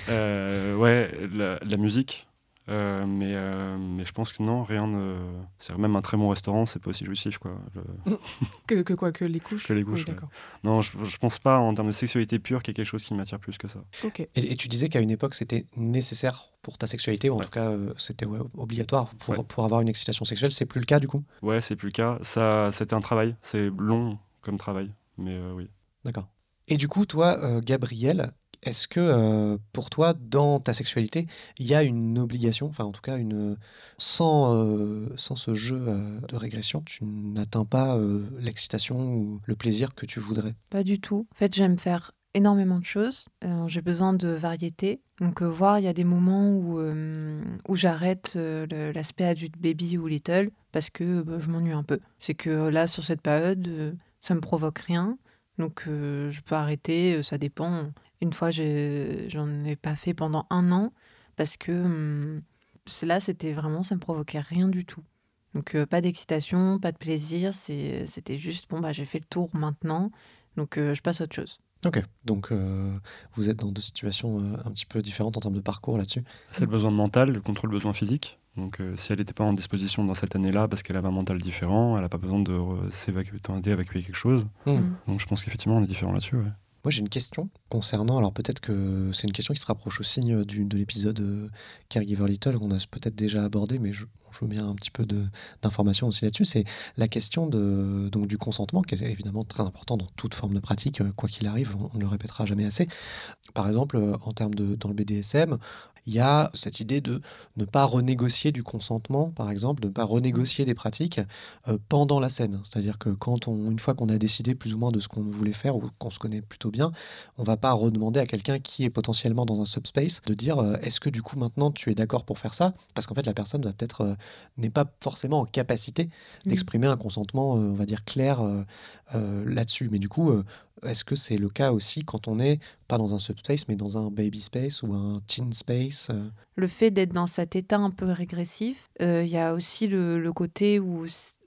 Euh, ouais, la, la musique. Euh, mais, euh, mais je pense que non, rien ne. C'est même un très bon restaurant, c'est pas aussi jouissif quoi. Le- Que, que quoi Que les couches? Que les couches, Oui, ouais. Non, je, je pense pas en termes de sexualité pure qu'il y ait quelque chose qui m'attire plus que ça. Ok. Et, et tu disais qu'à une époque, c'était nécessaire pour ta sexualité, ou en Ouais. tout cas, euh, c'était ouais, obligatoire pour, Ouais. pour avoir une excitation sexuelle. C'est plus le cas du coup? Ouais, c'est plus le cas. Ça, c'était un travail. C'est long comme travail, mais euh, oui. D'accord. Et du coup, toi, euh, Gabriel, est-ce que euh, pour toi, dans ta sexualité, il y a une obligation, enfin en tout cas, une, sans, euh, sans ce jeu euh, de régression, tu n'atteins pas l'excitation ou le plaisir que tu voudrais? Pas du tout. En fait, j'aime faire énormément de choses. J'ai besoin de variété. Donc, voir, il y a des moments où, où j'arrête l'aspect adulte baby ou little parce que bah, je m'ennuie un peu. C'est que là, sur cette période, ça me provoque rien. Donc, euh, je peux arrêter, euh, ça dépend. Une fois, j'ai- j'en ai pas fait pendant un an parce que hum, là, c'était vraiment, ça me provoquait rien du tout. Donc, euh, pas d'excitation, pas de plaisir. c'est- C'était juste, bon, bah, j'ai fait le tour maintenant. Donc, euh, je passe à autre chose. Ok, donc euh, vous êtes dans deux situations euh, un petit peu différentes en termes de parcours là-dessus. C'est le besoin mental contre le besoin physique. Donc euh, si elle n'était pas en disposition dans cette année-là parce qu'elle avait un mental différent, elle n'a pas besoin de s'évacuer, d'évacuer quelque chose. Hmm. Mm. Donc je pense qu'effectivement on est différent là-dessus. ouais. Moi, j'ai une question concernant. Alors, peut-être que c'est une question qui se rapproche aussi euh, du- de l'épisode euh, Caregiver Little qu'on a peut-être déjà abordé, mais je, je veux bien un petit peu de- d'informations aussi là-dessus. C'est la question de, donc, du consentement, qui est évidemment très important dans toute forme de pratique, quoi qu'il arrive, on ne le répétera jamais assez. Par exemple, en termes de. dans le BDSM, il y a cette idée de ne pas renégocier du consentement, par exemple, de ne pas renégocier des pratiques euh, pendant la scène. C'est-à-dire que quand on, une fois qu'on a décidé plus ou moins de ce qu'on voulait faire ou qu'on se connaît plutôt bien, on va pas redemander à quelqu'un qui est potentiellement dans un subspace de dire euh, est-ce que du coup maintenant tu es d'accord pour faire ça? Parce qu'en fait la personne va peut-être euh, n'est pas forcément en capacité d'exprimer un consentement, on va dire clair là-dessus. Mais du coup, est-ce que c'est le cas aussi quand on est pas dans un subspace mais dans un baby space ou un teen space euh? Le fait d'être dans cet état un peu régressif, euh, il y a aussi le, le côté où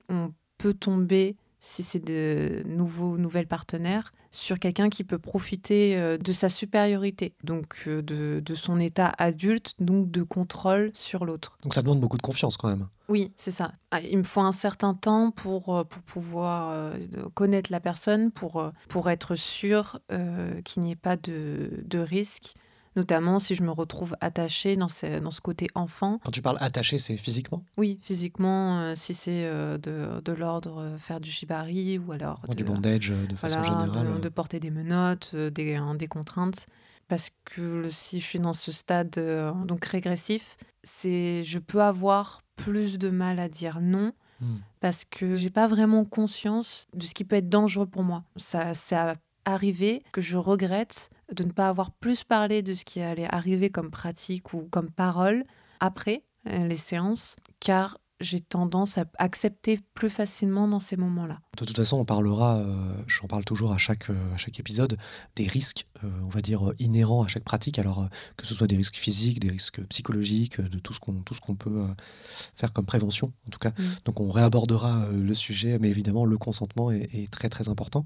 on peut tomber, si c'est de nouveaux, nouvelles partenaires, sur quelqu'un qui peut profiter euh, de sa supériorité, donc de, de son état adulte, donc de contrôle sur l'autre. Donc ça demande beaucoup de confiance quand même. Oui, c'est ça. Ah, Il me faut un certain temps pour, euh, pour pouvoir euh, connaître la personne, pour, euh, pour être sûr euh, qu'il n'y ait pas de, de risque, notamment si je me retrouve attachée dans ce, dans ce côté enfant. Quand tu parles attaché, c'est physiquement? Oui, physiquement, euh, si c'est euh, de, de l'ordre euh, faire du shibari ou alors ou du de, bondage euh, de façon voilà, générale. de, de porter des menottes, des, des contraintes. Parce que si je suis dans ce stade donc régressif, c'est je peux avoir plus de mal à dire non Hmm. parce que j'ai pas vraiment conscience de ce qui peut être dangereux pour moi. Ça, ça arrivé que je regrette de ne pas avoir plus parlé de ce qui allait arriver comme pratique ou comme parole après les séances, car j'ai tendance à accepter plus facilement dans ces moments-là. De toute façon, on parlera, euh, j'en parle toujours à chaque, euh, à chaque épisode, des risques, euh, on va dire, inhérents à chaque pratique. Alors, que ce soit des risques physiques, des risques psychologiques, de tout ce qu'on qu'on peut faire comme prévention, en tout cas. Mm. Donc, on réabordera le sujet, mais évidemment, le consentement est, est très, très important.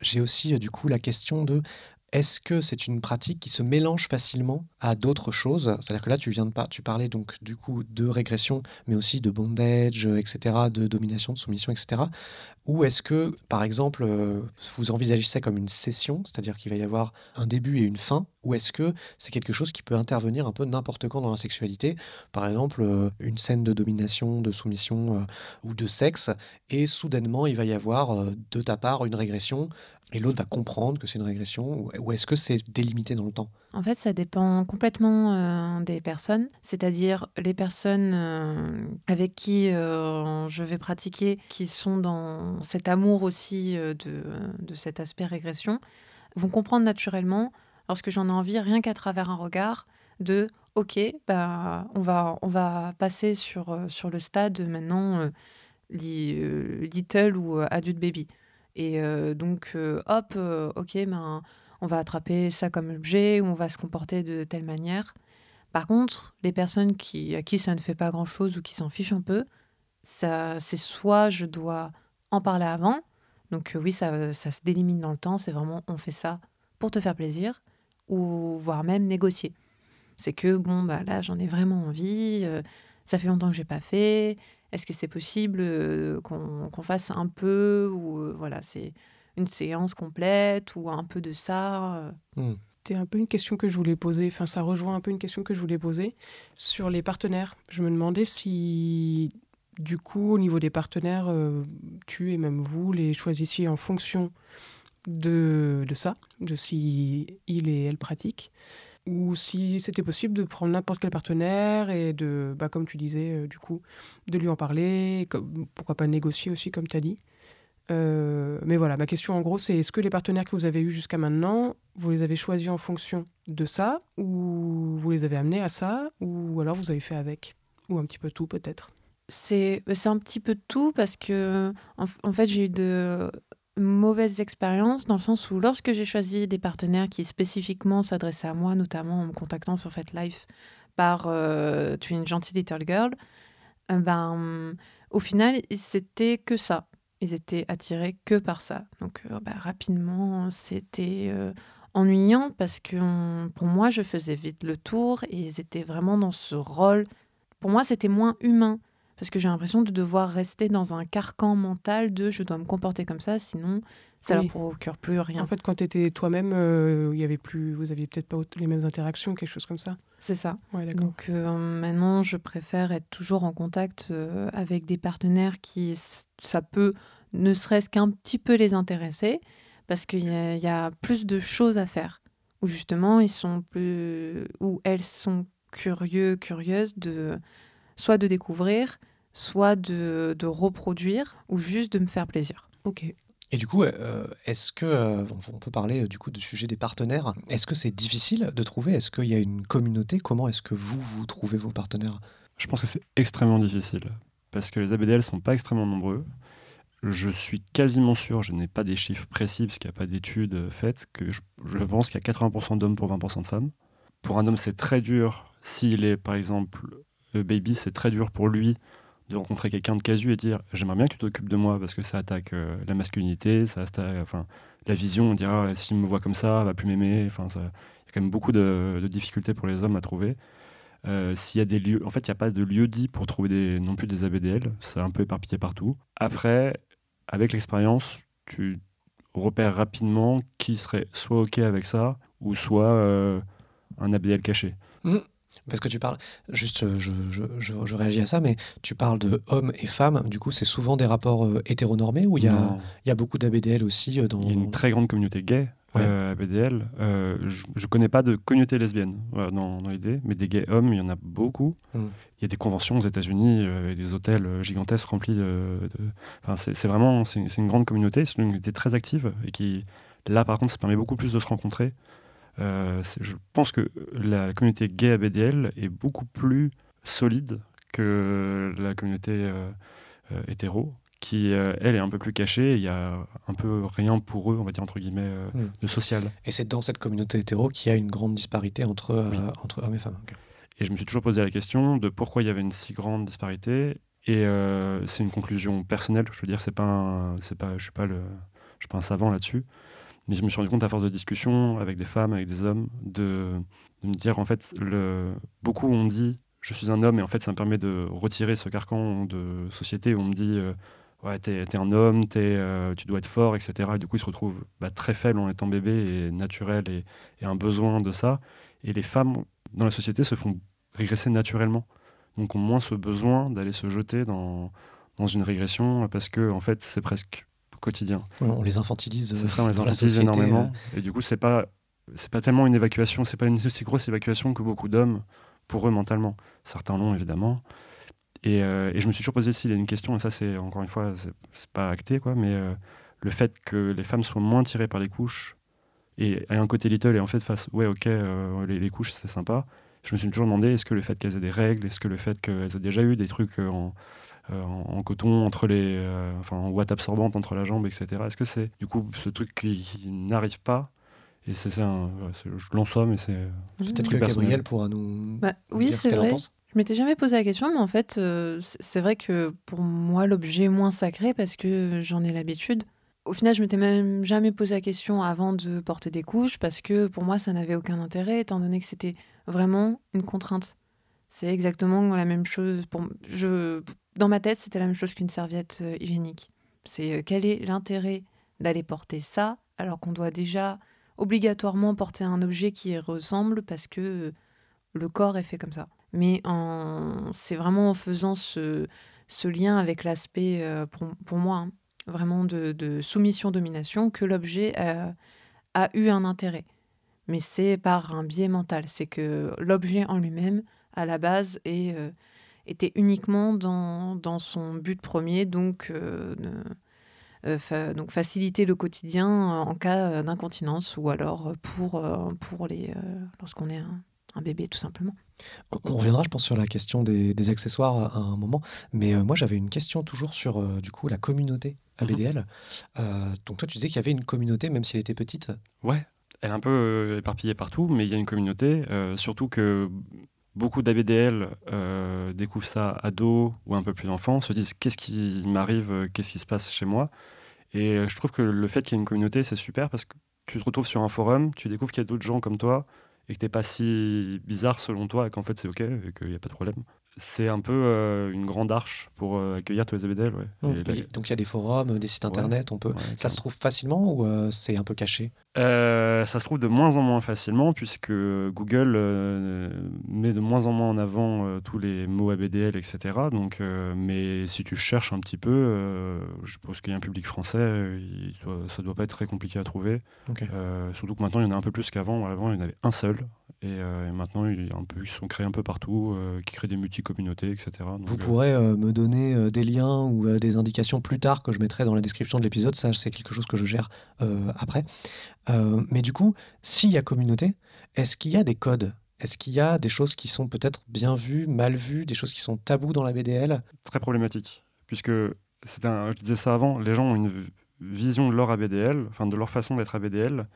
J'ai aussi, du coup, la question de est-ce que c'est une pratique qui se mélange facilement à d'autres choses? C'est-à-dire que là, tu viens de par- tu parlais donc du coup de régression, mais aussi de bondage, euh, etc., de domination, de soumission, etc. Ou est-ce que, par exemple, euh, vous envisagez ça comme une session, c'est-à-dire qu'il va y avoir un début et une fin, ou est-ce que c'est quelque chose qui peut intervenir un peu n'importe quand dans la sexualité Par exemple, euh, une scène de domination, de soumission euh, ou de sexe, et soudainement, il va y avoir de ta part une régression, et l'autre va comprendre que c'est une régression, ou, est-ce que c'est délimité dans le temps? En fait, ça dépend complètement des personnes, c'est-à-dire les personnes avec qui je vais pratiquer, qui sont dans cet amour aussi euh, de, de cet aspect régression, vont comprendre naturellement, lorsque j'en ai envie, rien qu'à travers un regard, de OK, bah, on, va, on va passer sur, euh, sur le stade maintenant euh, li- euh, little ou adulte baby. Et donc, hop, OK, ben on va attraper ça comme objet ou on va se comporter de telle manière. Par contre, les personnes qui, à qui ça ne fait pas grand-chose ou qui s'en fichent un peu, ça, c'est soit je dois en parler avant, donc euh, oui, ça, ça se délimite dans le temps, c'est vraiment on fait ça pour te faire plaisir, ou voire même négocier. C'est que bon, bah là j'en ai vraiment envie, euh, ça fait longtemps que j'ai pas fait, est-ce que c'est possible euh, qu'on qu'on fasse un peu, ou euh, voilà, c'est une séance complète ou un peu de ça. euh. Hmm. C'était un peu une question que je voulais poser, enfin ça rejoint un peu une question que je voulais poser sur les partenaires. Je me demandais si, du coup, au niveau des partenaires, euh, tu et même vous les choisissiez en fonction de, ça, de si il et elle pratiquent, ou si c'était possible de prendre n'importe quel partenaire et de, bah, comme tu disais, euh, du coup, de lui en parler, comme- pourquoi pas négocier aussi, comme tu as dit. Euh, mais voilà, ma question en gros, c'est est-ce que les partenaires que vous avez eus jusqu'à maintenant, vous les avez choisis en fonction de ça, ou vous les avez amenés à ça, ou alors vous avez fait avec Ou un petit peu tout peut-être? C'est c'est un petit peu tout parce que, en, en fait, j'ai eu de mauvaises expériences dans le sens où lorsque j'ai choisi des partenaires qui spécifiquement s'adressaient à moi, notamment en me contactant sur FetLife par euh, Tu es une gentille little girl, euh, ben, au final, c'était que ça. ils étaient attirés que par ça. Donc euh, bah, rapidement, c'était euh, ennuyant parce que pour moi, je faisais vite le tour et ils étaient vraiment dans ce rôle. Pour moi, c'était moins humain parce que j'ai l'impression de devoir rester dans un carcan mental de je dois me comporter comme ça, sinon ça Oui. leur procure plus rien. En fait, quand tu étais toi-même, euh, il y avait plus, vous aviez peut-être pas les mêmes interactions, quelque chose comme ça. C'est ça. Ouais. Donc euh, maintenant, je préfère être toujours en contact euh, avec des partenaires qui, ça peut ne serait-ce qu'un petit peu les intéresser, parce qu'il y, a- il y a plus de choses à faire, où justement, ils sont plus, où elles sont curieux, curieuses de soit de découvrir, soit de, de reproduire, ou juste de me faire plaisir. Ok. Et du coup, euh, est-ce que euh, on peut parler euh, du coup du sujet des partenaires Est-ce que c'est difficile de trouver? Est-ce qu'il y a une communauté? Comment est-ce que vous vous trouvez vos partenaires? Je pense que c'est extrêmement difficile parce que les ABDL sont pas extrêmement nombreux. Je suis quasiment sûr, je n'ai pas des chiffres précis parce qu'il n'y a pas d'études faites, que je, je pense qu'il y a 80% d'hommes pour 20% de femmes. Pour un homme, c'est très dur. S'il est, par exemple, baby, c'est très dur pour lui de rencontrer quelqu'un de casu et dire j'aimerais bien que tu t'occupes de moi parce que ça attaque euh, la masculinité, ça attaque enfin, la vision. On dira Ah, s'il me voit comme ça, il va plus m'aimer. Enfin, ça- il y a quand même beaucoup de, de difficultés pour les hommes à trouver. Euh, S'il y a des lieux, en fait, il n'y a pas de lieu dit pour trouver des, non plus des ABDL. C'est un peu éparpillé partout. Après, avec l'expérience, tu repères rapidement qui serait soit OK avec ça ou soit euh, un ABDL caché. Parce que tu parles, juste je, je- je- je réagis à ça, mais tu parles de hommes et femmes, du coup c'est souvent des rapports euh, hétéronormés où il y a, y a beaucoup d'ABDL aussi euh, dans... Il y a une très grande communauté gay Ouais. euh, ABDL. Euh, je ne connais pas de communauté lesbienne voilà, dans, dans l'idée, mais des gays hommes, il y en a beaucoup. Mm. Il y a des conventions aux États-Unis euh, avec des hôtels gigantesques remplis de. de- Enfin, c'est c'est vraiment c'est une grande communauté, c'est une communauté très active et qui, là par contre, ça permet beaucoup plus de se rencontrer. Euh, je pense que la communauté gay ABDL est beaucoup plus solide que la communauté euh, euh, hétéro, qui, euh, elle, est un peu plus cachée. Il y a un peu rien pour eux, on va dire, entre guillemets, euh, Mm. de social. Et c'est dans cette communauté hétéro qu'il y a une grande disparité entre, euh, Oui. entre hommes et femmes. Et je me suis toujours posé la question de pourquoi il y avait une si grande disparité. Et euh, c'est une conclusion personnelle. Je veux dire, c'est pas, un- c'est pas, je suis pas le, je suis pas un savant là-dessus. Mais je me suis rendu compte à force de discussions avec des femmes, avec des hommes, de, me dire en fait, beaucoup ont dit je suis un homme et en fait ça me permet de retirer ce carcan de société où on me dit euh, ouais t'es es un homme, t'es, euh, tu dois être fort, etc. Et du coup ils se retrouvent bah, très faibles en étant bébé et naturel et, un besoin de ça. Et les femmes dans la société se font régresser naturellement. Donc ont moins ce besoin d'aller se jeter dans une régression parce que en fait c'est presque quotidien. On les infantilise. euh, C'est ça, on les infantilise société, énormément. Et du coup, c'est pas, c'est pas tellement une évacuation, c'est pas une aussi grosse évacuation que beaucoup d'hommes pour eux mentalement. Certains l'ont évidemment. Et, euh, et je me suis toujours posé s'il y a une question, et ça, c'est encore une fois, c'est pas acté, quoi, mais euh, le fait que les femmes soient moins tirées par les couches et aient un côté little et en fait fassent, ouais, ok, euh, les, les couches, c'est sympa. Je me suis toujours demandé, est-ce que le fait qu'elles aient des règles, est-ce que le fait qu'elles aient déjà eu des trucs euh, en, euh, en, en coton entre les, euh, enfin en ouate absorbante entre la jambe, etc. Est-ce que c'est du coup ce truc qui, qui n'arrive pas et c'est ça, un- je lance ça, mais c'est Peut-être Plus que personnel. Gabriel pourra nous Bah, oui, ce c'est en vrai. pense. Je m'étais jamais posé la question, mais en fait, euh, c'est vrai que pour moi, l'objet est moins sacré parce que j'en ai l'habitude. Au final, je m'étais même jamais posé la question avant de porter des couches parce que pour moi, ça n'avait aucun intérêt étant donné que c'était vraiment une contrainte. C'est exactement la même chose. Pour... Je... Dans ma tête, c'était la même chose qu'une serviette euh, hygiénique. C'est euh, quel est l'intérêt d'aller porter ça alors qu'on doit déjà obligatoirement porter un objet qui ressemble parce que euh, le corps est fait comme ça. Mais en... c'est vraiment en faisant ce, lien avec l'aspect, pour, moi, hein, vraiment de, soumission-domination, que l'objet a, eu un intérêt. Mais c'est par un biais mental. C'est que l'objet en lui-même, à la base, est, était uniquement dans, dans son but premier, donc, euh, de- euh, fa- donc faciliter le quotidien en cas euh, d'incontinence ou alors pour, euh, pour les, euh, lorsqu'on est un, un bébé, tout simplement. On reviendra, je pense, sur la question des, des accessoires à un moment. Mais euh, moi, j'avais une question toujours sur euh, du coup la communauté ABDL. Euh, donc toi, tu disais qu'il y avait une communauté, même si elle était petite. ouais, elle est un peu euh, éparpillée partout, mais il y a une communauté, euh, surtout que beaucoup d'ABDL euh, découvrent ça ado ou un peu plus enfants, se disent qu'est-ce qui m'arrive, euh, qu'est-ce qui se passe chez moi? Et euh, je trouve que le fait qu'il y ait une communauté, c'est super parce que tu te retrouves sur un forum, tu découvres qu'il y a d'autres gens comme toi et que t'es pas si bizarre selon toi et qu'en fait c'est ok et qu'il n'y a pas de problème c'est un peu euh, une grande arche pour euh, accueillir tous les ABDL. Ouais. Mmh. Donc il y a des forums, des sites internet, on peut. ça se trouve facilement ou euh, c'est un peu caché? Ça se trouve de moins en moins facilement puisque Google met de moins en moins en avant tous les mots ABDL, etc. Donc, mais si tu cherches un petit peu, je pense qu'il y a un public français, ça ne doit pas être très compliqué à trouver. surtout que maintenant il y en a un peu plus qu'avant. Avant il y en avait un seul. Et, maintenant, il un peu, ils sont créés un peu partout, qui créent des multi-communautés, etc. Vous pourrez me donner des liens ou des indications plus tard que je mettrai dans la description de l'épisode. Ça, c'est quelque chose que je gère après. mais du coup, s'il y a communauté, est-ce qu'il y a des codes? Est-ce qu'il y a des choses qui sont peut-être bien vues, mal vues, des choses qui sont tabous dans la BDL Très problématique, puisque c'est un, je disais ça avant, les gens ont une vision de leur ABDL, enfin de leur façon d'être ABDL,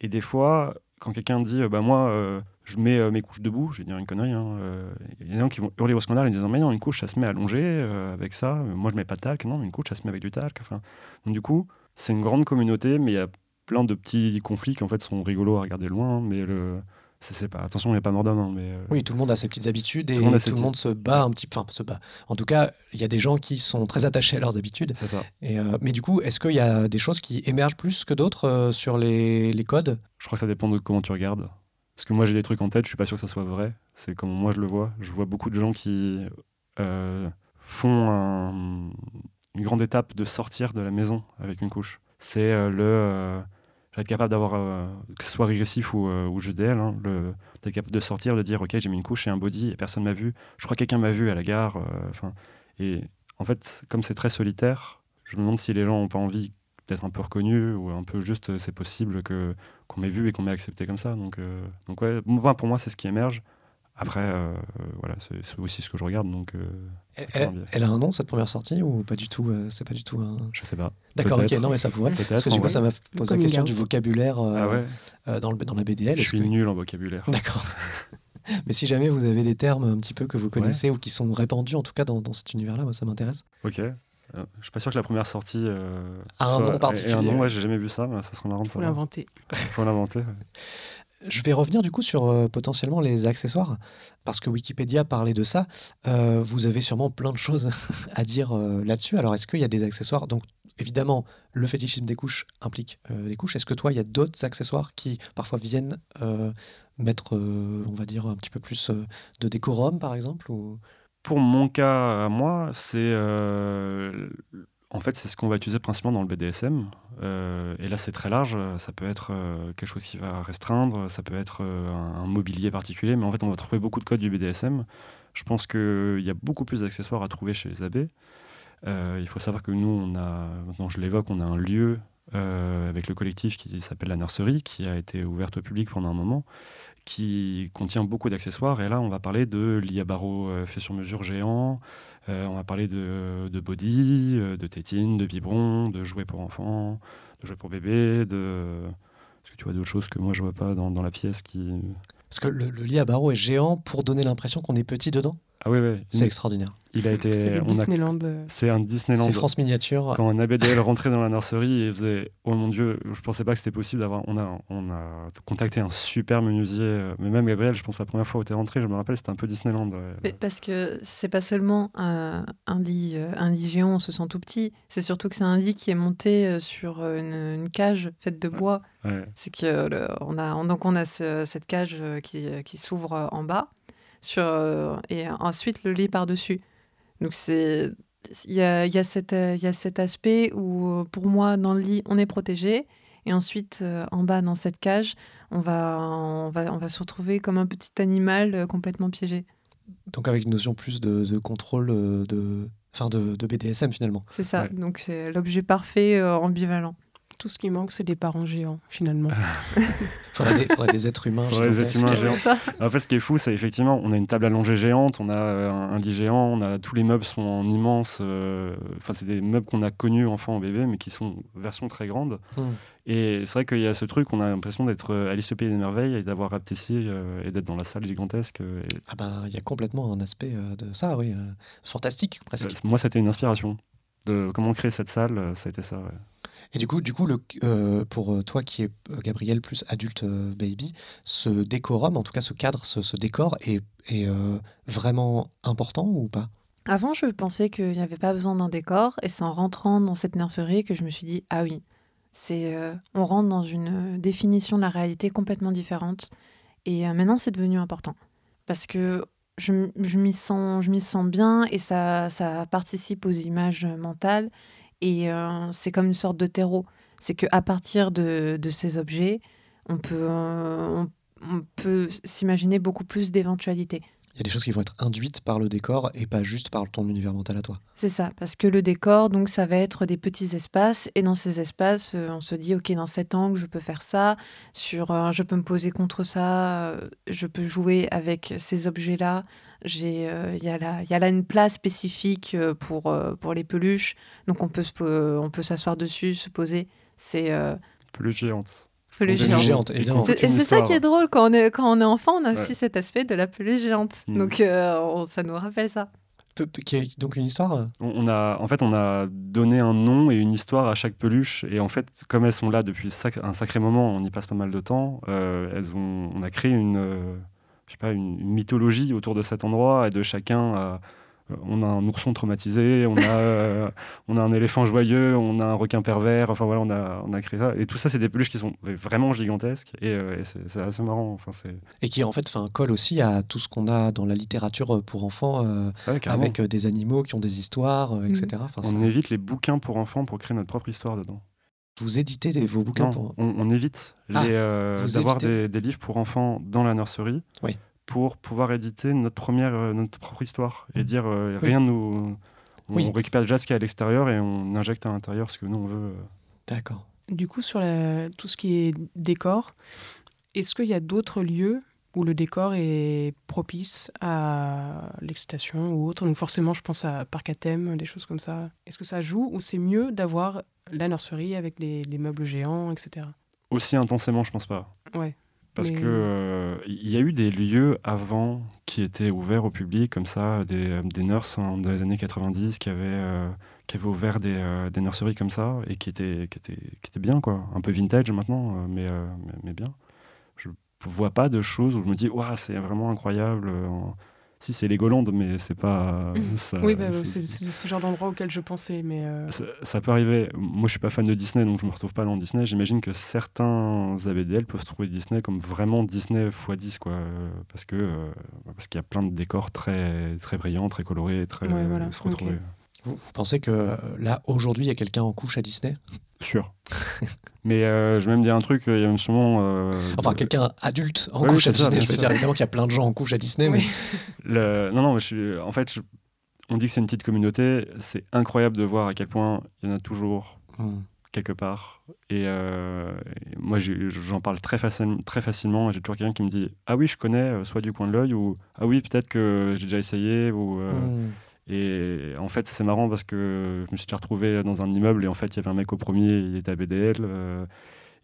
et des fois, quand quelqu'un dit, bah moi, je mets euh, mes couches debout, je vais dire une connerie. Hein, euh, il y a des gens qui vont hurler au scandale en disant Mais non, une couche, ça se met allongée euh, avec ça. Moi, je mets pas de talc. Non, une couche, ça se met avec du talc. Enfin, donc, du coup, c'est une grande communauté, mais il y a plein de petits conflits qui en fait sont rigolos à regarder loin. Mais le. C'est pas, attention, il n'y a pas mort d'homme. Hein, mais Oui, tout le monde a ses petites habitudes et tout le monde, tout le monde se bat un petit peu. Enfin, se bat. En tout cas, il y a des gens qui sont très attachés à leurs habitudes. C'est ça. Et, mais du coup, est-ce qu'il y a des choses qui émergent plus que d'autres sur les, les codes? Je crois que ça dépend de comment tu regardes. Parce que moi, j'ai des trucs en tête, je suis pas sûr que ça soit vrai. C'est comme moi, je le vois. Je vois beaucoup de gens qui euh, font une grande étape de sortir de la maison avec une couche. C'est euh, le. Euh, être capable d'avoir, que ce soit régressif ou, ou JDL, hein, d'être capable de sortir, de dire Ok, j'ai mis une couche et un body et personne m'a vu. Je crois que quelqu'un m'a vu à la gare. Enfin et en fait, comme c'est très solitaire, je me demande si les gens n'ont pas envie d'être un peu reconnus ou un peu juste c'est possible que qu'on m'ait vu et qu'on m'ait accepté comme ça. Donc, euh, donc ouais, pour moi, c'est ce qui émerge. Après, euh, voilà, c'est aussi ce que je regarde. Donc, euh, elle, a un nom cette première sortie ou pas du tout C'est pas du tout un. Je sais pas. D'accord, ok, non mais ça pourrait. Parce que du coup, ça m'a posé la question du vocabulaire ah dans, le, dans la BDL. Je suis nul en vocabulaire. D'accord. mais si jamais vous avez des termes un petit peu que vous connaissez ou qui sont répandus en tout cas dans, dans cet univers-là, moi ça m'intéresse. Ok. Euh, je suis pas sûr que la première sortie. Euh, un nom particulier. un nom, ouais, j'ai jamais vu ça, mais ça serait marrant. Faut l'inventer. Faut l'inventer. Je vais revenir du coup sur euh, potentiellement les accessoires, parce que Wikipédia parlait de ça. vous avez sûrement plein de choses à dire là-dessus. Alors, est-ce qu'il y a des accessoires? Donc, évidemment, le fétichisme des couches implique les couches. Est-ce que toi, il y a d'autres accessoires qui parfois viennent mettre, on va dire, un petit peu plus de décorum, par exemple ou? Pour mon cas à moi, c'est euh, en fait c'est ce qu'on va utiliser principalement dans le BDSM. Euh, et là c'est très large. Ça peut être euh, quelque chose qui va restreindre, ça peut être un, mobilier particulier, mais en fait on va trouver beaucoup de codes du BDSM. Je pense qu'il y a beaucoup plus d'accessoires à trouver chez les abbés. il faut savoir que nous, on a, maintenant je l'évoque, on a un lieu avec le collectif qui s'appelle la Nurserie, qui a été ouverte au public pendant un moment, qui contient beaucoup d'accessoires. Et là, on va parler de lit à barreaux euh, fait sur mesure géant, euh, on va parler de, de body, euh, de tétine, de biberon, de jouets pour enfants, de jouets pour bébés, de... Est-ce que tu vois d'autres choses que moi je vois pas dans, la pièce qui... Parce que le, lit à barreaux est géant pour donner l'impression qu'on est petit dedans. Ah oui, oui. C'est extraordinaire. Il a été. C'est Disneyland. C'est un Disneyland. C'est France Miniature. Quand un ABDL rentrait dans la nurserie et faisait Oh mon Dieu, je pensais pas que c'était possible d'avoir. On a, on a contacté un super menuisier. Euh, mais même Gabriel, je pense la première fois où tu es rentré, je me rappelle, c'était un peu Disneyland. parce que c'est pas seulement un, lit, euh, un lit géant, on se sent tout petit. C'est surtout que c'est un lit qui est monté euh, sur une, cage faite de bois. C'est que on a donc on a cette cage qui, qui s'ouvre en bas sur, euh, et ensuite le lit par-dessus. Donc c'est il y a, y, a y a, cet aspect où pour moi dans le lit on est protégé et ensuite euh, en bas dans cette cage on va, on, va, on va se retrouver comme un petit animal euh, complètement piégé. Donc avec une notion plus de, de contrôle de, enfin de, de, BDSM finalement. C'est ça, donc c'est l'objet parfait ambivalent. Tout ce qui manque, c'est des parents géants, finalement. Il faudrait, des, faudrait des êtres humains Faudrait des êtres humains géants. En fait, ce qui est fou, c'est effectivement, on a une table allongée géante, on a euh, un, un lit géant, on a tous les meubles sont en immense. euh, Enfin, c'est des meubles qu'on a connus enfant au bébé, mais qui sont version très grande. Hmm. Et c'est vrai qu'il y a ce truc, on a l'impression d'être euh, Alice au pays des merveilles et d'avoir rapetissé euh, et d'être dans la salle gigantesque. euh, et- Ah ben, il y a complètement un aspect euh, de ça, oui. euh, fantastique, presque. Euh, Moi, c'était une inspiration. De comment créer cette salle, euh, ça a été ça. ouais. Et du coup, du coup euh, pour euh, toi qui es euh, Gabriel plus adulte baby, ce décorum, en tout cas ce cadre, ce, décor est, vraiment important ou pas? Avant, je pensais qu'il n'y avait pas besoin d'un décor, et c'est en rentrant dans cette nurserie que je me suis dit ah oui, c'est on rentre dans une définition de la réalité complètement différente, et maintenant c'est devenu important parce que je, je m'y sens, sens bien et ça, ça participe aux images mentales et euh, c'est comme une sorte de terreau. C'est que à partir de, de ces objets, on peut, euh, on, on peut s'imaginer beaucoup plus d'éventualités. Il y a des choses qui vont être induites par le décor et pas juste par ton univers mental à toi. C'est ça, parce que le décor, donc, ça va être des petits espaces, et dans ces espaces, euh, on se dit, ok, dans cet angle, je peux faire ça, sur, euh, je peux me poser contre ça, euh, je peux jouer avec ces objets-là. J'ai, euh, il y a là, il y a là une place spécifique euh, pour euh, pour les peluches, donc on peut euh, on peut s'asseoir dessus, se poser. C'est euh, Peluche géante. peluche géante. géante, évidemment. C'est- toute Et c'est ça qui est drôle quand on est, quand on est enfant, on a Ouais. aussi cet aspect de la peluche géante. Mm. Donc euh, on- ça nous rappelle ça. Donc une histoire On, on a, en fait, on a donné un nom et une histoire à chaque peluche. Et en fait, comme elles sont là depuis sac- un sacré moment, on y passe pas mal de temps, euh, elles ont, on a créé une, euh, je sais pas, une, une mythologie autour de cet endroit et de chacun. a- euh, on a un ourson traumatisé, on a, euh, on a un éléphant joyeux, on a un requin pervers. Enfin voilà, on a, on a créé ça. Et tout ça, c'est des peluches qui sont vraiment gigantesques. Et, euh, et c'est assez marrant. Enfin, c'est et qui en fait fait un colle aussi à tout ce qu'on a dans la littérature euh, pour enfants, euh, ouais, avec euh, des animaux qui ont des histoires, euh, etc. Enfin, On ça- évite les bouquins pour enfants pour créer notre propre histoire dedans. Vous éditez des- vos bouquins Non, pour... on, on évite Ah, euh, d'avoir évitez. des, des livres pour enfants dans la nurserie Oui. pour pouvoir éditer notre première, euh, notre propre histoire et Mhm. dire euh, Oui. rien nous. On Oui. récupère déjà ce qu'il y a à l'extérieur et on injecte à l'intérieur ce que nous on veut. D'accord. Du coup, sur la- tout ce qui est décor, est-ce qu'il y a d'autres lieux où le décor est propice à l'excitation ou autre? Donc forcément, je pense à parc à thème, des choses comme ça. Est-ce que ça joue ou c'est mieux d'avoir la nurserie avec les, les meubles géants, etc. Aussi intensément, je pense pas. Ouais. Parce Mais- que euh, il y a eu des lieux avant qui étaient ouverts au public, comme ça, des, euh, des nurses hein, dans les années 90 qui avaient, euh, qui avaient ouvert des, euh, des nurseries comme ça et qui étaient, qui, étaient, qui étaient bien, quoi. Un peu vintage maintenant, euh, mais, euh, mais, mais bien. Je vois pas de choses où je me dis, Ouah, c'est vraiment incroyable. euh, Si, c'est Legoland, mais c'est pas. Mhm. ça- oui, bah, c'est- ce genre d'endroit auquel je pensais, mais euh, ça, ça peut arriver. Moi, je suis pas fan de Disney, donc je me retrouve pas dans Disney. J'imagine que certains ABDL peuvent trouver Disney comme vraiment Disney x 10, quoi, euh, parce que euh, parce qu'il y a plein de décors très très brillants, très colorés, très Ouais, voilà, se retrouver. Vous, vous pensez que euh, là, aujourd'hui, il y a quelqu'un en couche à Disney? Sûr. Mais euh, je vais même dire un truc. Il y a sûrement. euh, Enfin, de- quelqu'un adulte en couche à ça, Disney. Je veux dire, évidemment qu'il y a plein de gens en couche à Disney, Oui. mais Le- Non, non, mais je suis... en fait, je- on dit que c'est une petite communauté. C'est incroyable de voir à quel point il y en a toujours Hmm. quelque part. Et, euh, et moi, j'en parle très, facile- très facilement. J'ai toujours quelqu'un qui me dit Ah oui, je connais, euh, soit du coin de l'œil, ou Ah oui, peut-être que j'ai déjà essayé. Ou, euh, Hmm. Et en fait, c'est marrant parce que je me suis retrouvé dans un immeuble et en fait, il y avait un mec au premier, il était à BDL. euh,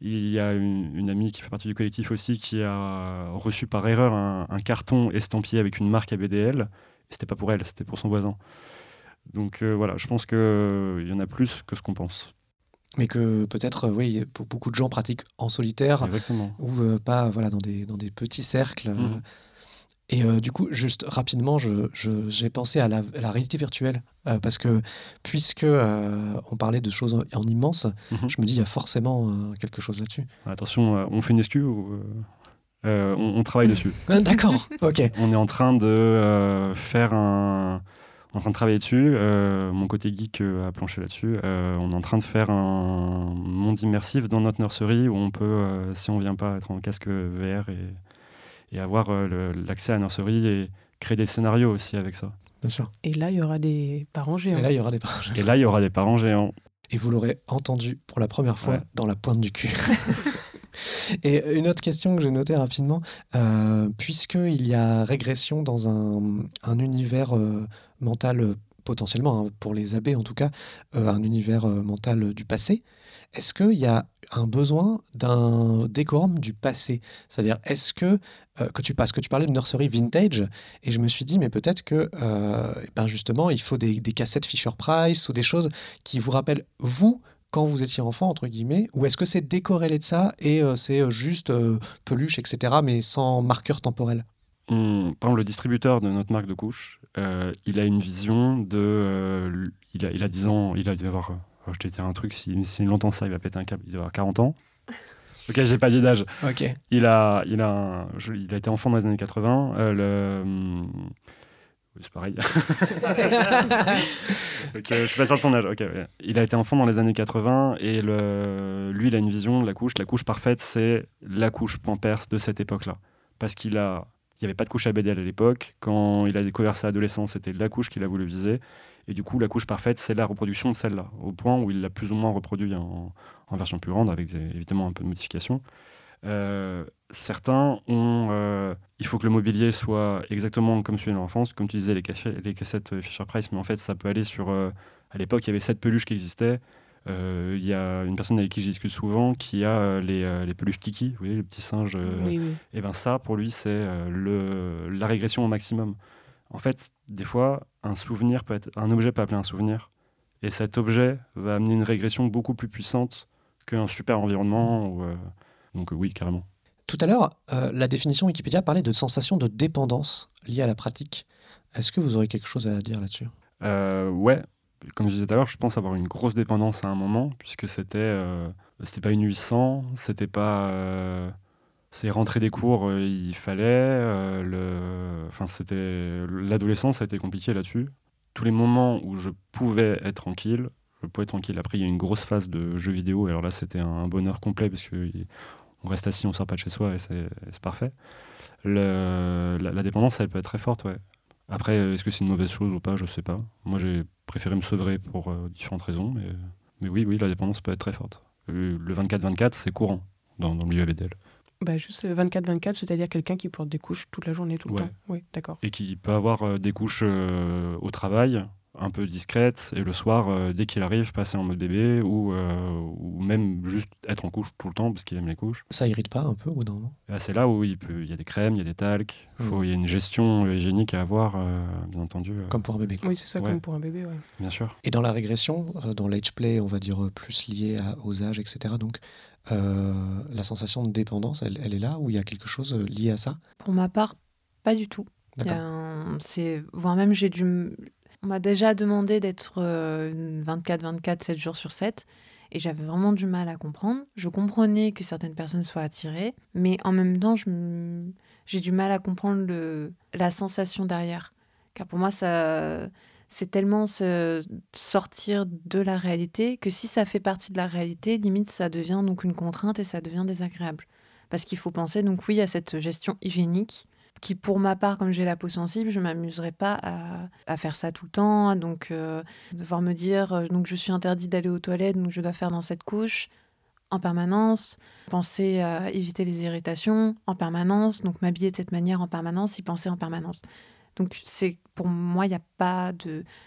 il y a une, une amie qui fait partie du collectif aussi qui a reçu par erreur un, un carton estampillé avec une marque à BDL. C'était pas pour elle, c'était pour son voisin. Donc euh, voilà, je pense qu'il y en a plus que ce qu'on pense. Mais que peut-être, euh, oui, pour beaucoup de gens pratiquent en solitaire Exactement. ou euh, pas voilà, dans, des, dans des petits cercles. euh. Et euh, du coup, juste rapidement, je- je- j'ai pensé à la, à la réalité virtuelle. euh, parce que puisque euh, on parlait de choses en, en immense, Mhm. je me dis il y a forcément quelque chose là-dessus. Attention, on fait une SQ ou on, on travaille dessus. Ah, D'accord, ok. On est en train de faire un. En train de travailler dessus. mon côté geek a planché là-dessus. On est en train de faire un monde immersif dans notre nurserie où on peut, si on vient pas, être en casque VR et, et avoir euh, l'accès à la nurserie et créer des scénarios aussi avec ça. Bien sûr. et là, il y aura des parents géants. Et là, il y aura des pages. Et là, il y aura des parents géants. Et vous l'aurez entendu pour la première fois Ouais. dans la pointe du cul. Et une autre question que j'ai notée rapidement, euh, puisqu'il y a régression dans un, un univers euh, mental, euh, potentiellement, hein, pour les abbés en tout cas, euh, un univers euh, mental du passé, est-ce qu'il y a un besoin d'un décorum du passé? C'est-à-dire, est-ce que, euh, que tu passes, que tu parlais de nursery vintage, et je me suis dit, mais peut-être que, euh, ben justement, il faut des, cassettes Fisher-Price ou des choses qui vous rappellent, vous, quand vous étiez enfant, entre guillemets, ou est-ce que c'est décorrélé de ça et euh, c'est juste peluche, etc., mais sans marqueur temporel? On- par exemple, le distributeur de notre marque de couches, euh, il a une vision de. il, a, il a 10 ans, il a dû avoir. je te dire un truc, s'il si, il entend ça, il va péter un câble, il doit avoir 40 ans. Ok, j'ai pas dit d'âge. Ok. Il a, il, a un- je- il a été enfant dans les années 80. euh, le, hum, c'est pareil. Ok, je suis pas sûr de son âge. ok, ouais. Il a été enfant dans les années 80 et le, lui, il a une vision de la couche. La couche parfaite, c'est la couche Pampers de cette époque-là. Parce qu'il a, il n'y avait pas de couche ABDL à l'époque. Quand il a découvert sa adolescence, c'était la couche qu'il a voulu viser. Et du coup, la couche parfaite, c'est la reproduction de celle-là, au point où il l'a plus ou moins reproduit en, en version plus grande, avec des- évidemment un peu de modification. Euh, certains ont. euh, il faut que le mobilier soit exactement comme celui de l'enfance, comme tu disais, les, cachets- les cassettes euh, Fisher Price, mais en fait, ça peut aller sur. euh, à l'époque, il y avait sept peluches qui existaient. Il y a une personne avec qui je discute souvent qui a les, les peluches Kiki, vous voyez, les petits singes. Oui, oui. et ben ça, pour lui, c'est le, la régression au maximum. En fait, des fois, un souvenir peut être, un objet peut appeler un souvenir, et cet objet va amener une régression beaucoup plus puissante qu'un super environnement. ou, euh, donc euh, oui, carrément. Tout à l'heure, euh, la définition Wikipédia parlait de sensation de dépendance liée à la pratique. Est-ce que vous aurez quelque chose à dire là-dessus? Euh, ouais, comme je disais tout à l'heure, je pense avoir une grosse dépendance à un moment, puisque c'était c'était pas une 800, c'était pas. C'est rentrer des cours, euh, il fallait. euh, c'était l'adolescence a été compliquée là-dessus. Tous les moments où je pouvais être tranquille, je pouvais être tranquille. Après, il y a une grosse phase de jeux vidéo, alors là, c'était un bonheur complet parce que on reste assis, on sort pas de chez soi, et c'est parfait. La, dépendance, elle peut être très forte. Après, est-ce que c'est une mauvaise chose ou pas? Je sais pas. Moi, j'ai préféré me sevrer pour euh, différentes raisons, mais, oui, oui, la dépendance peut être très forte. Le 24-24, c'est courant dans, dans le milieu. Bah, juste 24-24, c'est-à-dire quelqu'un qui porte des couches toute la journée, tout le Ouais. temps. Oui, d'accord. Et qui peut avoir euh, des couches euh, au travail, un peu discrètes, et le soir, euh, dès qu'il arrive, passer en mode bébé, ou, euh, ou même juste être en couche tout le temps parce qu'il aime les couches. Ça irrite pas un peu au bout d'un moment? Là, c'est là où il, peut, il y a des crèmes, il y a des talcs, Mm. faut, il y a une gestion hygiénique à avoir, euh, bien entendu. euh, Comme pour un bébé. Oui, c'est ça, Ouais. comme pour un bébé, ouais. Bien sûr. Et dans la régression, euh, dans l'age play, on va dire euh, plus lié à- aux âges, etc. Donc, euh, la sensation de dépendance, elle, elle est là ou il y a quelque chose euh, lié à ça? Pour ma part, pas du tout. Un- C'est, voire même, j'ai dû. On m'a déjà demandé d'être 24-24, 7 jours sur 7. Et j'avais vraiment du mal à comprendre. Je comprenais que certaines personnes soient attirées, mais en même temps, j'ai du mal à comprendre la sensation derrière. Car pour moi, c'est tellement sortir de la réalité que si ça fait partie de la réalité, limite, ça devient donc une contrainte et ça devient désagréable. Parce qu'il faut penser, donc oui, à cette gestion hygiénique qui, pour ma part, comme j'ai la peau sensible, je m'amuserais pas à, à faire ça tout le temps. Donc, euh, devoir me dire, euh, donc je suis interdit d'aller aux toilettes, donc je dois faire dans cette couche en permanence, penser à éviter les irritations en permanence, donc m'habiller de cette manière en permanence, y penser en permanence. Donc, c'est pour moi, il n'y a pas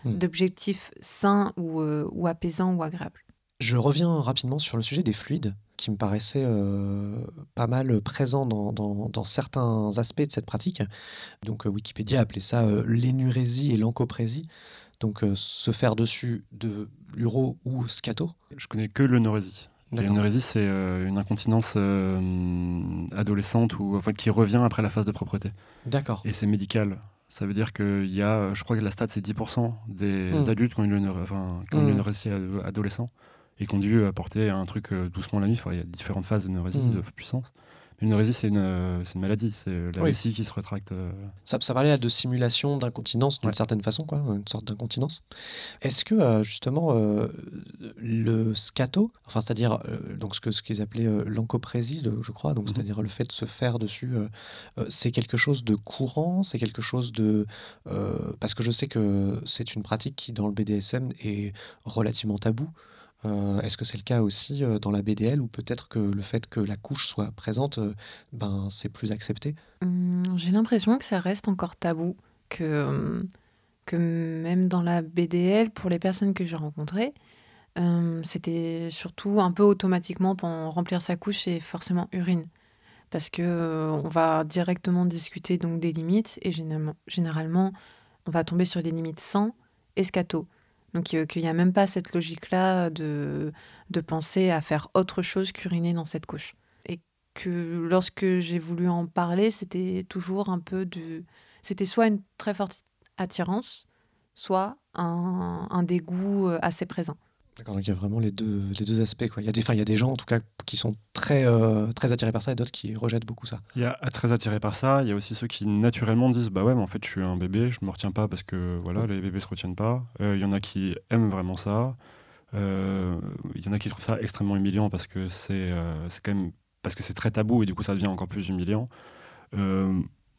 Hmm. d'objectif sain ou, euh, ou apaisant ou agréable. Je reviens rapidement sur le sujet des fluides, qui me paraissait euh, pas mal présent dans, dans- dans certains aspects de cette pratique. Donc euh, Wikipédia appelait ça euh, l'énurésie et l'encoprésie. Donc euh, se faire dessus de l'uro ou scato. Je connais que l'eunorésie. D'accord. L'eunorésie, c'est une incontinence adolescente ou qui revient après la phase de propreté. D'accord. Et c'est médical. Ça veut dire qu'il y a, je crois que la stat, c'est 10% des Mm. adultes qui ont une, eunore- enfin, qui ont Mm. une eunorésie ado- adolescent et qui ont dû apporter un truc euh, doucement la nuit. Enfin, il y a différentes phases d'eunorésie, Mm. de puissance. Mais l'eunorésie, c'est une, euh, c'est une maladie. C'est la Oui. vessie qui se retracte. euh. Ça, ça parlait là de simulation d'incontinence d'une Ouais. certaine façon, quoi, une sorte d'incontinence. Est-ce que euh, justement euh, le scato, enfin c'est-à-dire euh, donc ce que ce qu'ils appelaient l'encoprésie, le- je crois, donc Mhm. c'est-à-dire le fait de se faire dessus, c'est quelque chose de courant, c'est quelque chose de parce que je sais que c'est une pratique qui dans le BDSM est relativement tabou. Euh, est-ce que c'est le cas aussi euh, dans la BDL ou peut-être que le fait que la couche soit présente, euh, ben, c'est plus accepté? Hum, J'ai l'impression que ça reste encore tabou, que, même dans la BDL, pour les personnes que j'ai rencontrées, c'était surtout un peu automatiquement pour remplir sa couche, c'est forcément urine. Parce que on va directement discuter donc des limites et généralement, on va tomber sur des limites sans escato. Donc euh, qu'il n'y a même pas cette logique-là de, de penser à faire autre chose qu'uriner dans cette couche. Et que lorsque j'ai voulu en parler, c'était toujours un peu de... C'était soit une très forte attirance, soit un, un dégoût euh, assez présent. D'accord, donc il y a vraiment les deux, les deux aspects. Quoi. Il, y a des, il y a des gens, en tout cas, qui sont très, euh, très attirés par ça et d'autres qui rejettent beaucoup ça. Il y a très attiré par ça. Il y a aussi ceux qui naturellement disent Bah ouais, mais en fait, je suis un bébé, je me retiens pas parce que voilà, les bébés se retiennent pas. Euh, Il y en a qui aiment vraiment ça. Euh, Il y en a qui trouvent ça extrêmement humiliant parce que c'est quand même parce que c'est très tabou et du coup ça devient encore plus humiliant.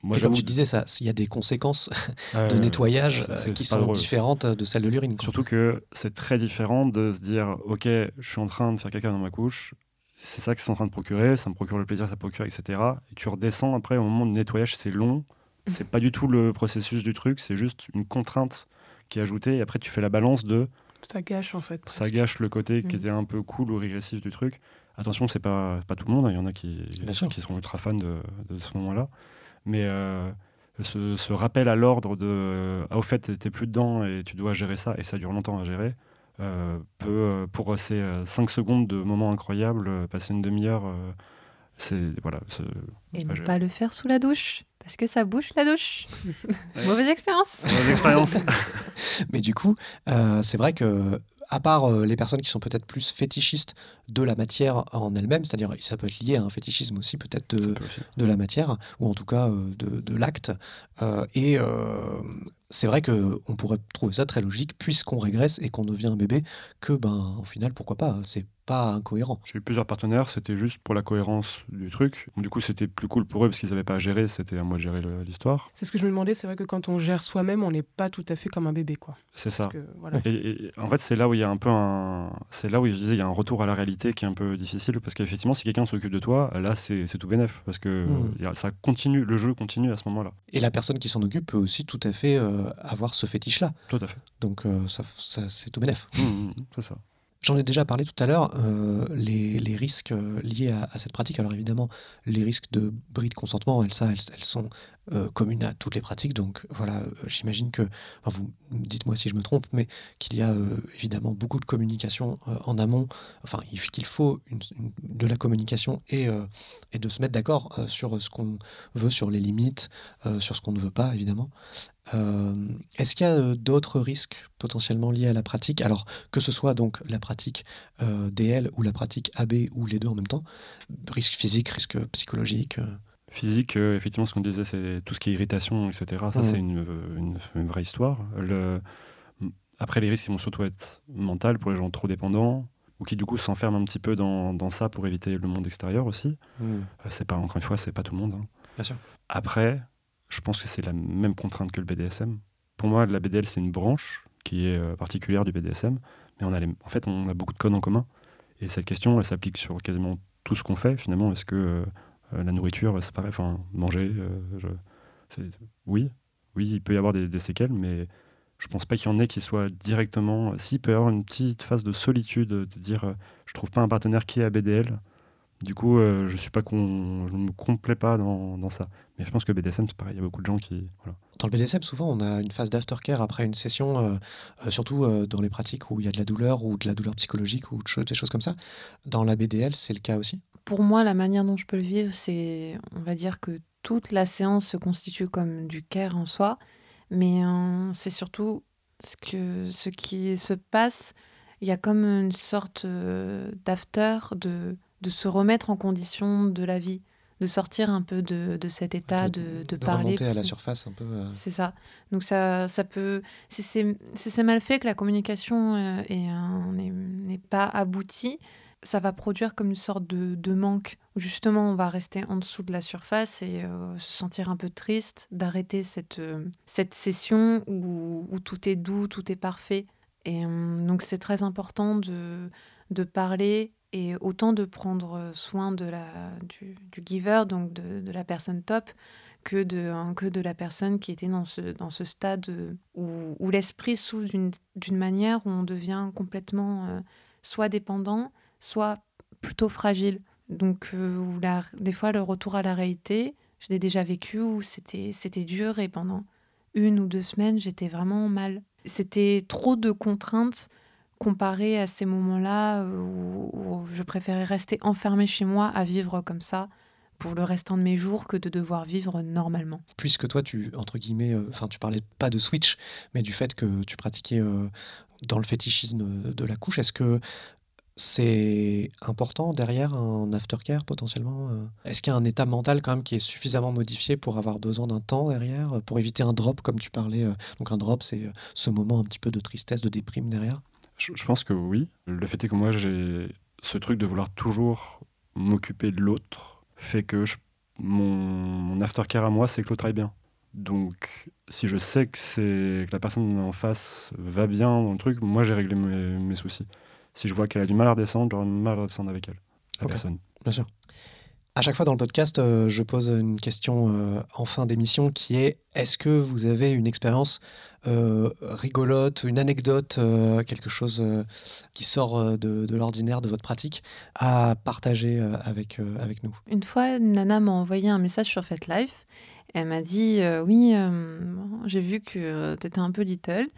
Moi, et comme tu disais, ça, il y a des conséquences de Euh, nettoyage euh, qui sont drôle. différentes de celles de l'urine. Surtout que c'est très différent de se dire ok, je suis en train de faire caca dans ma couche, c'est ça que c'est en train de procurer, ça me procure le plaisir, ça procure, etc. Et tu redescends après au moment du nettoyage, c'est long, c'est pas du tout le processus du truc, c'est juste une contrainte qui est ajoutée. Et après, tu fais la balance de Ça gâche en fait. ça presque. gâche le côté qui Mhm. était un peu cool ou régressif du truc. Attention, c'est pas, pas tout le monde, hein, il y en a qui, qui seront ultra fans de, de ce moment-là. Mais euh, ce, ce rappel à l'ordre de ah, au fait, t'es plus dedans et tu dois gérer ça, et ça dure longtemps à gérer, euh, peut, euh, pour ces 5 secondes de moments incroyables, euh, passer une demi-heure, euh, c'est. Voilà. Et ne pas le faire sous la douche, parce que ça bouche la douche. Ouais. Mauvaise expérience. Mauvaise expérience. Mais du coup, euh, c'est vrai que, à part euh, les personnes qui sont peut-être plus fétichistes de la matière en elle-même, c'est-à-dire ça peut être lié à un fétichisme aussi peut-être de, peut la matière, ou en tout cas euh, de, de l'acte. Euh, et c'est vrai que on pourrait trouver ça très logique, puisqu'on régresse et qu'on devient un bébé, que ben au final, pourquoi pas C'est pas incohérent. J'ai eu plusieurs partenaires, c'était juste pour la cohérence du truc. Du coup, c'était plus cool pour eux parce qu'ils n'avaient pas à gérer, c'était à moi de gérer l'histoire. C'est ce que je me demandais, c'est vrai que quand on gère soi-même, on n'est pas tout à fait comme un bébé, quoi. C'est ça. que, voilà. Et, et- en fait, c'est là où il y a un peu un. C'est là où je disais, il y a un retour à la réalité qui est un peu difficile parce qu'effectivement, si quelqu'un s'occupe de toi, là, c'est c'est tout bénef parce que Mm. a- ça continue, le jeu continue à ce moment-là. Et la personne qui s'en occupe peut aussi tout à fait euh, avoir ce fétiche-là. Tout à fait. Donc euh, ça, ça- c'est tout bénef. Mm, mm, c'est ça. J'en ai déjà parlé tout à l'heure, euh, les, risques euh, liés à, cette pratique. Alors évidemment, les risques de bris de consentement, elles, ça, elles, sont euh, communes à toutes les pratiques. Donc voilà, j'imagine que, vous dites-moi si je me trompe, mais qu'il y a évidemment beaucoup de communication en amont. Enfin, il qu'il faut de la communication et, de se mettre d'accord sur ce qu'on veut, sur les limites, sur ce qu'on ne veut pas, évidemment. Euh, Est-ce qu'il y a euh, d'autres risques potentiellement liés à la pratique? Alors, que ce soit donc la pratique euh, DL ou la pratique AB ou les deux en même temps, risque physique, risque psychologique. euh, Physique, effectivement, ce qu'on disait, c'est tout ce qui est irritation, etc. Ça, c'est une, une- une vraie histoire. Le... Après, les risques, ils vont surtout être mentaux pour les gens trop dépendants ou qui, du coup, s'enferment un petit peu dans, dans ça pour éviter le monde extérieur aussi. Euh, c'est pas, encore une fois, c'est pas tout le monde. hein. Bien sûr. Après, je pense que c'est la même contrainte que le BDSM. Pour moi, la BDL, c'est une branche qui est euh, particulière du BDSM, mais on a les- en fait, on a beaucoup de codes en commun. Et cette question, elle s'applique sur quasiment tout ce qu'on fait, finalement. Est-ce que euh, la nourriture, c'est pareil, enfin, manger, euh, oui, oui, il peut y avoir des, séquelles, mais je pense pas qu'il y en ait qui soient directement. Si, il peut y avoir une petite phase de solitude, de dire je trouve pas un partenaire qui est à BDL. Du coup, euh, je suis pas con, je ne me complais pas dans, dans ça. Mais je pense que BDSM, c'est pareil. Il y a beaucoup de gens qui. Voilà. Dans le BDSM, souvent, on a une phase d'aftercare après une session, euh, euh, surtout euh, dans les pratiques où il y a de la douleur ou de la douleur psychologique ou de choses- des choses comme ça. Dans la BDL, c'est le cas aussi. Pour moi, la manière dont je peux le vivre, c'est, on va dire que toute la séance se constitue comme du care en soi, mais euh, c'est surtout ce, que, ce qui se passe. Il y a comme une sorte euh, d'after, de, de se remettre en condition de la vie, de sortir un peu de, de cet état, de, de, parler. remonter à la surface un peu. euh, C'est ça. Donc ça, ça peut. Si c'est mal fait, que la communication euh, n'est pas aboutie, ça va produire comme une sorte de, de manque. Justement, on va rester en dessous de la surface et euh, se sentir un peu triste d'arrêter cette, euh, cette session où, où tout est doux, tout est parfait. Et donc c'est très important de, de parler et autant de prendre soin de la, du, giver, donc de, de la personne top, que de, hein, que de la personne qui était dans ce, dans ce stade où, où l'esprit s'ouvre d'une manière où on devient complètement euh, soit dépendant, soit plutôt fragile. Donc, euh, où la, des fois, le retour à la réalité, je l'ai déjà vécu, où c'était dur et pendant une ou deux semaines, j'étais vraiment mal. C'était trop de contraintes comparé à ces moments-là euh, où, je préférais rester enfermée chez moi à vivre comme ça pour le restant de mes jours que de devoir vivre normalement. Puisque toi, tu, entre guillemets, euh, enfin, tu parlais pas de switch, mais du fait que tu pratiquais euh, dans le fétichisme de la couche, est-ce que c'est important derrière un aftercare potentiellement Est-ce qu'il y a un état mental quand même qui est suffisamment modifié pour avoir besoin d'un temps derrière, pour éviter un drop comme tu parlais Donc un drop, c'est ce moment un petit peu de tristesse, de déprime derrière? Je, je pense que oui. Le fait est que moi, j'ai ce truc de vouloir toujours m'occuper de l'autre fait que je, mon, mon, aftercare à moi, c'est que l'autre aille bien. Donc, si je sais que, c'est, que la personne en face va bien dans le truc, moi j'ai réglé mes, mes soucis. Si je vois qu'elle a du mal à redescendre, j'aurai du mal à redescendre avec elle, la personne. Bien sûr. À chaque fois dans le podcast, euh, je pose une question euh, en fin d'émission qui est est-ce que vous avez une expérience euh, rigolote, une anecdote, euh, quelque chose qui sort de, l'ordinaire de votre pratique à partager avec, avec nous? Une fois, Nana m'a envoyé un message sur FetLife. Elle m'a dit Oui, j'ai vu que tu étais un peu little.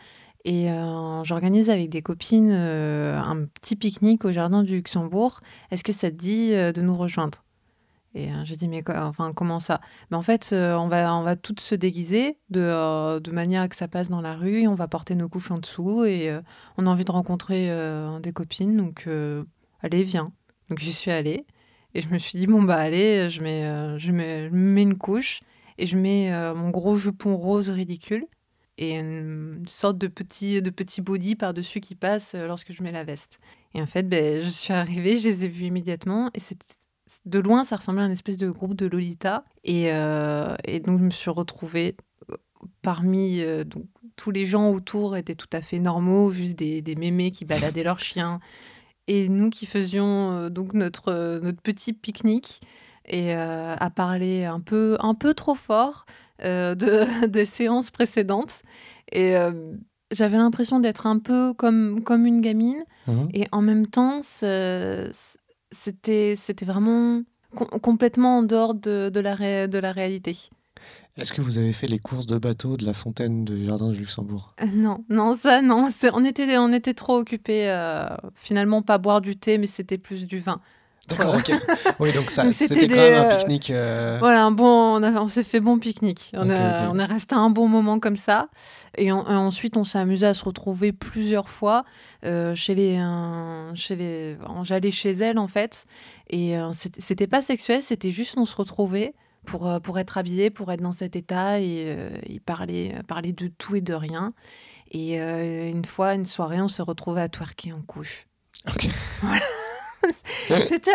Et j'organise avec des copines un petit pique-nique au jardin du Luxembourg. Est-ce que ça te dit de nous rejoindre? Et euh, j'ai dit Mais enfin, comment ça? Ben, En fait, euh, on, va, on va toutes se déguiser de, euh, de manière que ça passe dans la rue. Et on va porter nos couches en dessous. Et on a envie de rencontrer des copines. Donc, allez, viens. Donc, j'y suis allée. Et je me suis dit, bon, bah, allez, je mets, je mets, je mets une couche et je mets mon gros jupon rose ridicule et une sorte de petit, de petit body par-dessus qui passe lorsque je mets la veste. Et en fait, ben, je suis arrivée, je les ai vus immédiatement et de loin, ça ressemblait à une espèce de groupe de Lolita. Et, euh, et donc, je me suis retrouvée euh, parmi euh, donc, tous les gens autour étaient tout à fait normaux, juste des, des mémés qui baladaient leurs chiens. Et nous qui faisions euh, donc notre, notre petit pique-nique et à parler un peu, un peu trop fort de, de séances précédentes. Et j'avais l'impression d'être un peu comme, comme une gamine. Mhm. Et en même temps, c'est- c'était c'était vraiment com- complètement en dehors de, de, la, ré- de la réalité. Est-ce que vous avez fait les courses de bateau de la fontaine du jardin du Luxembourg? Euh, Non, non, ça, non. On était, on était trop occupés. euh, finalement, pas boire du thé, mais c'était plus du vin. D'accord, ok. Oui, donc ça, c'était quand même un euh, pique-nique. euh, Voilà, un bon, on, a- on s'est fait bon pique-nique. On, Ok, a- ok. on est resté un bon moment comme ça. Et, en- et ensuite, on s'est amusé à se retrouver plusieurs fois euh, chez les. euh, chez les J'allais chez elle, en fait. Et euh, c'était pas sexuel, c'était juste on se retrouvait pour, euh, pour être habillé, pour être dans cet état et, euh, et parler, parler de tout et de rien. Et euh, une fois, une soirée, on s'est retrouvés à twerker en couche. Ok. C'était c'était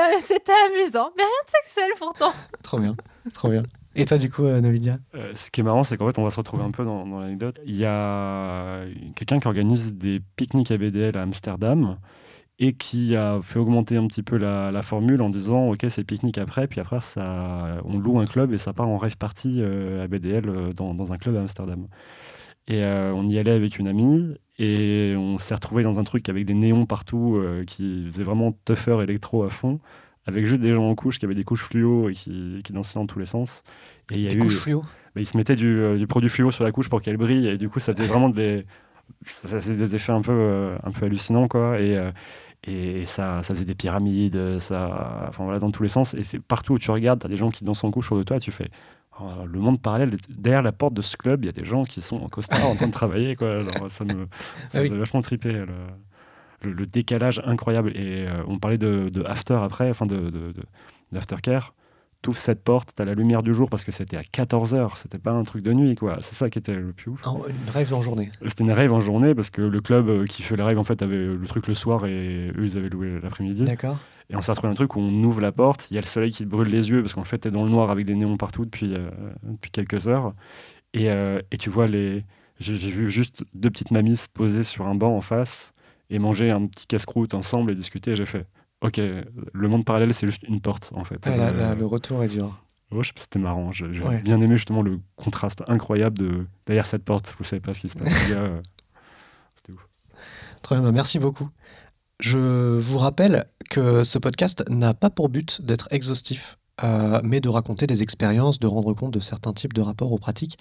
amusant, mais rien de sexuel pourtant. Trop bien, trop bien. Et toi, du coup, euh, Novidia Euh, ce qui est marrant, c'est qu'en fait, on va se retrouver un peu dans, dans l'anecdote. Il y a quelqu'un qui organise des pique-niques à BDL à Amsterdam et qui a fait augmenter un petit peu la, la formule en disant Ok, c'est pique-nique après, puis après, ça, on loue un club et ça part en rêve party euh, à BDL euh, dans, dans un club à Amsterdam. Et euh, on y allait avec une amie et on s'est retrouvé dans un truc avec des néons partout euh, qui faisait vraiment tougher électro à fond, avec juste des gens en couche qui avaient des couches fluo et qui, qui dansaient dans tous les sens. Et il y a Des eu couches fluo? Bah, ils se mettaient du, euh, du produit fluo sur la couche pour qu'elle brille et du coup ça faisait vraiment des, ça faisait des effets un peu, euh, un peu hallucinants quoi. Et, et ça, ça faisait des pyramides ça, enfin voilà dans tous les sens. Et c'est partout où tu regardes t'as des gens qui dansent en couche autour de toi et tu fais oh, le monde parallèle derrière la porte de ce club il y a des gens qui sont en costard en train de travailler quoi. Alors ça me, ça Ah me oui. fait vachement triper le, le, le décalage incroyable. Et euh, on parlait de, de after après enfin de, de, de- d'aftercare t'ouvres cette porte, t'as la lumière du jour parce que c'était à 14h, c'était pas un truc de nuit, quoi. C'est ça qui était le plus ouf. Une rêve en journée. C'était une rave en journée parce que le club euh, qui fait les raves, en fait, avait le truc le soir et eux, ils avaient loué l'après-midi. D'accord. Et on s'est retrouvé un truc où on ouvre la porte, il y a le soleil qui te brûle les yeux parce qu'en fait, t'es dans le noir avec des néons partout depuis, euh, depuis quelques heures. Et, euh, et tu vois les, J'ai vu juste deux petites mamies se poser sur un banc en face et manger un petit casse-croûte ensemble et discuter. J'ai fait, ok, le monde parallèle, c'est juste une porte, en fait. Euh, le retour est dur. Ouais, c'était marrant. J'ai bien aimé justement le contraste incroyable de derrière cette porte. Vous savez pas ce qui se passe. Euh, c'était ouf. Très bien, bah, merci beaucoup. Je vous rappelle que ce podcast n'a pas pour but d'être exhaustif. Euh, mais de raconter des expériences, de rendre compte de certains types de rapports aux pratiques.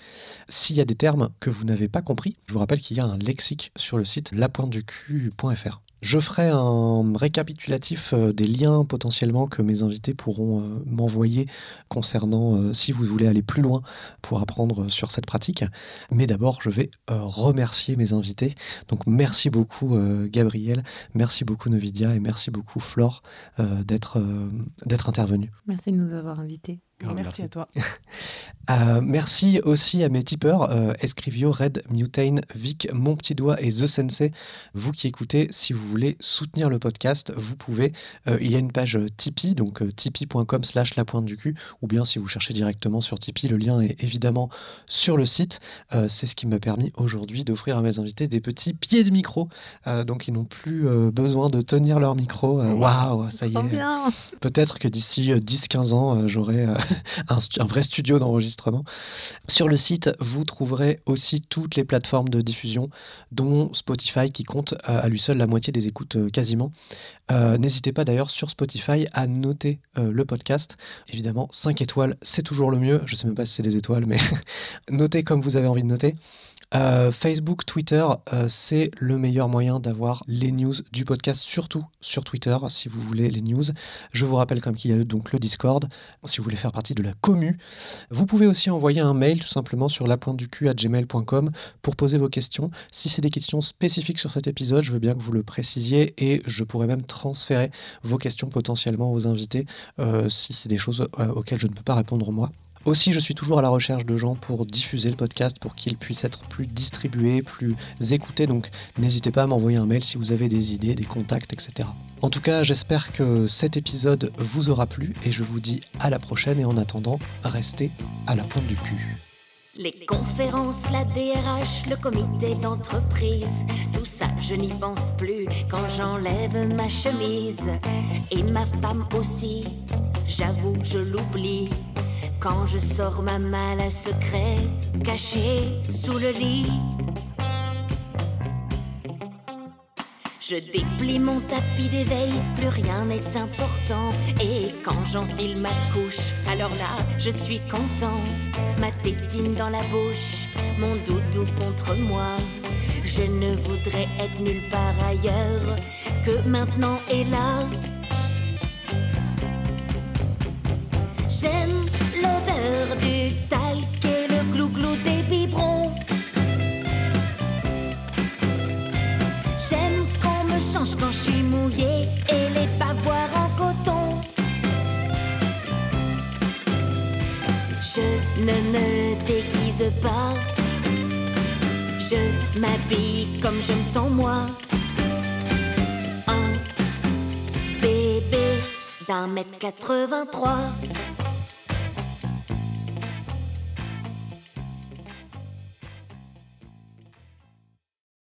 S'il y a des termes que vous n'avez pas compris, je vous rappelle qu'il y a un lexique sur le site lapointeducu.fr. Je ferai un récapitulatif euh, des liens potentiellement que mes invités pourront euh, m'envoyer concernant euh, si vous voulez aller plus loin pour apprendre sur cette pratique. Mais d'abord, je vais remercier mes invités. Donc merci beaucoup Gabriel, merci beaucoup Novidia et merci beaucoup Flore d'être intervenu. Merci de nous avoir invités merci, à toi. Euh, merci aussi à mes tipeurs, euh, Escrivio, Red, Mutane, Vic, Mon Petit Doigt et The Sensei. Vous qui écoutez, si vous voulez soutenir le podcast, vous pouvez. Euh, il y a une page Tipeee, donc tipeee.com slash la pointe du cul, ou bien si vous cherchez directement sur Tipeee, le lien est évidemment sur le site. C'est ce qui m'a permis aujourd'hui d'offrir à mes invités des petits pieds de micro, donc ils n'ont plus besoin de tenir leur micro. Waouh, ça y est. Peut-être que d'ici 10-15 ans, j'aurai un, vrai studio d'enregistrement. Sur le site, vous trouverez aussi toutes les plateformes de diffusion, dont Spotify qui compte euh, à lui seul la moitié des écoutes euh, quasiment. Euh, n'hésitez pas d'ailleurs sur Spotify à noter le podcast. Évidemment, 5 étoiles, c'est toujours le mieux. Je ne sais même pas si c'est des étoiles, mais notez comme vous avez envie de noter. Euh, Facebook, Twitter, euh, c'est le meilleur moyen d'avoir les news du podcast, surtout sur Twitter, si vous voulez les news. Je vous rappelle comme qu'il y a donc le Discord, si vous voulez faire partie de la commu. Vous pouvez aussi envoyer un mail tout simplement sur lapointeducu@gmail.com pour poser vos questions. Si c'est des questions spécifiques sur cet épisode, je veux bien que vous le précisiez et je pourrais même transférer vos questions potentiellement aux invités euh, si c'est des choses auxquelles je ne peux pas répondre moi. Aussi, je suis toujours à la recherche de gens pour diffuser le podcast, pour qu'il puisse être plus distribué, plus écouté. Donc n'hésitez pas à m'envoyer un mail si vous avez des idées, des contacts, etc. En tout cas, j'espère que cet épisode vous aura plu et je vous dis à la prochaine et en attendant, restez à la pointe du cul. Les conférences, la DRH, le comité d'entreprise, tout ça je n'y pense plus quand j'enlève ma chemise. Et ma femme aussi, j'avoue je l'oublie. Quand je sors ma malle à secret cachée sous le lit. Je déplie mon tapis d'éveil, plus rien n'est important. Et quand j'enfile ma couche, alors là, je suis content. Ma tétine dans la bouche, mon doudou contre moi. Je ne voudrais être nulle part ailleurs que maintenant et là. J'aime l'odeur du talc et le glou-glou des biberons. J'aime qu'on me change quand je suis mouillée et les pavoirs en coton. Je ne me déguise pas. Je m'habille comme je me sens moi. Un bébé d'un mètre 83.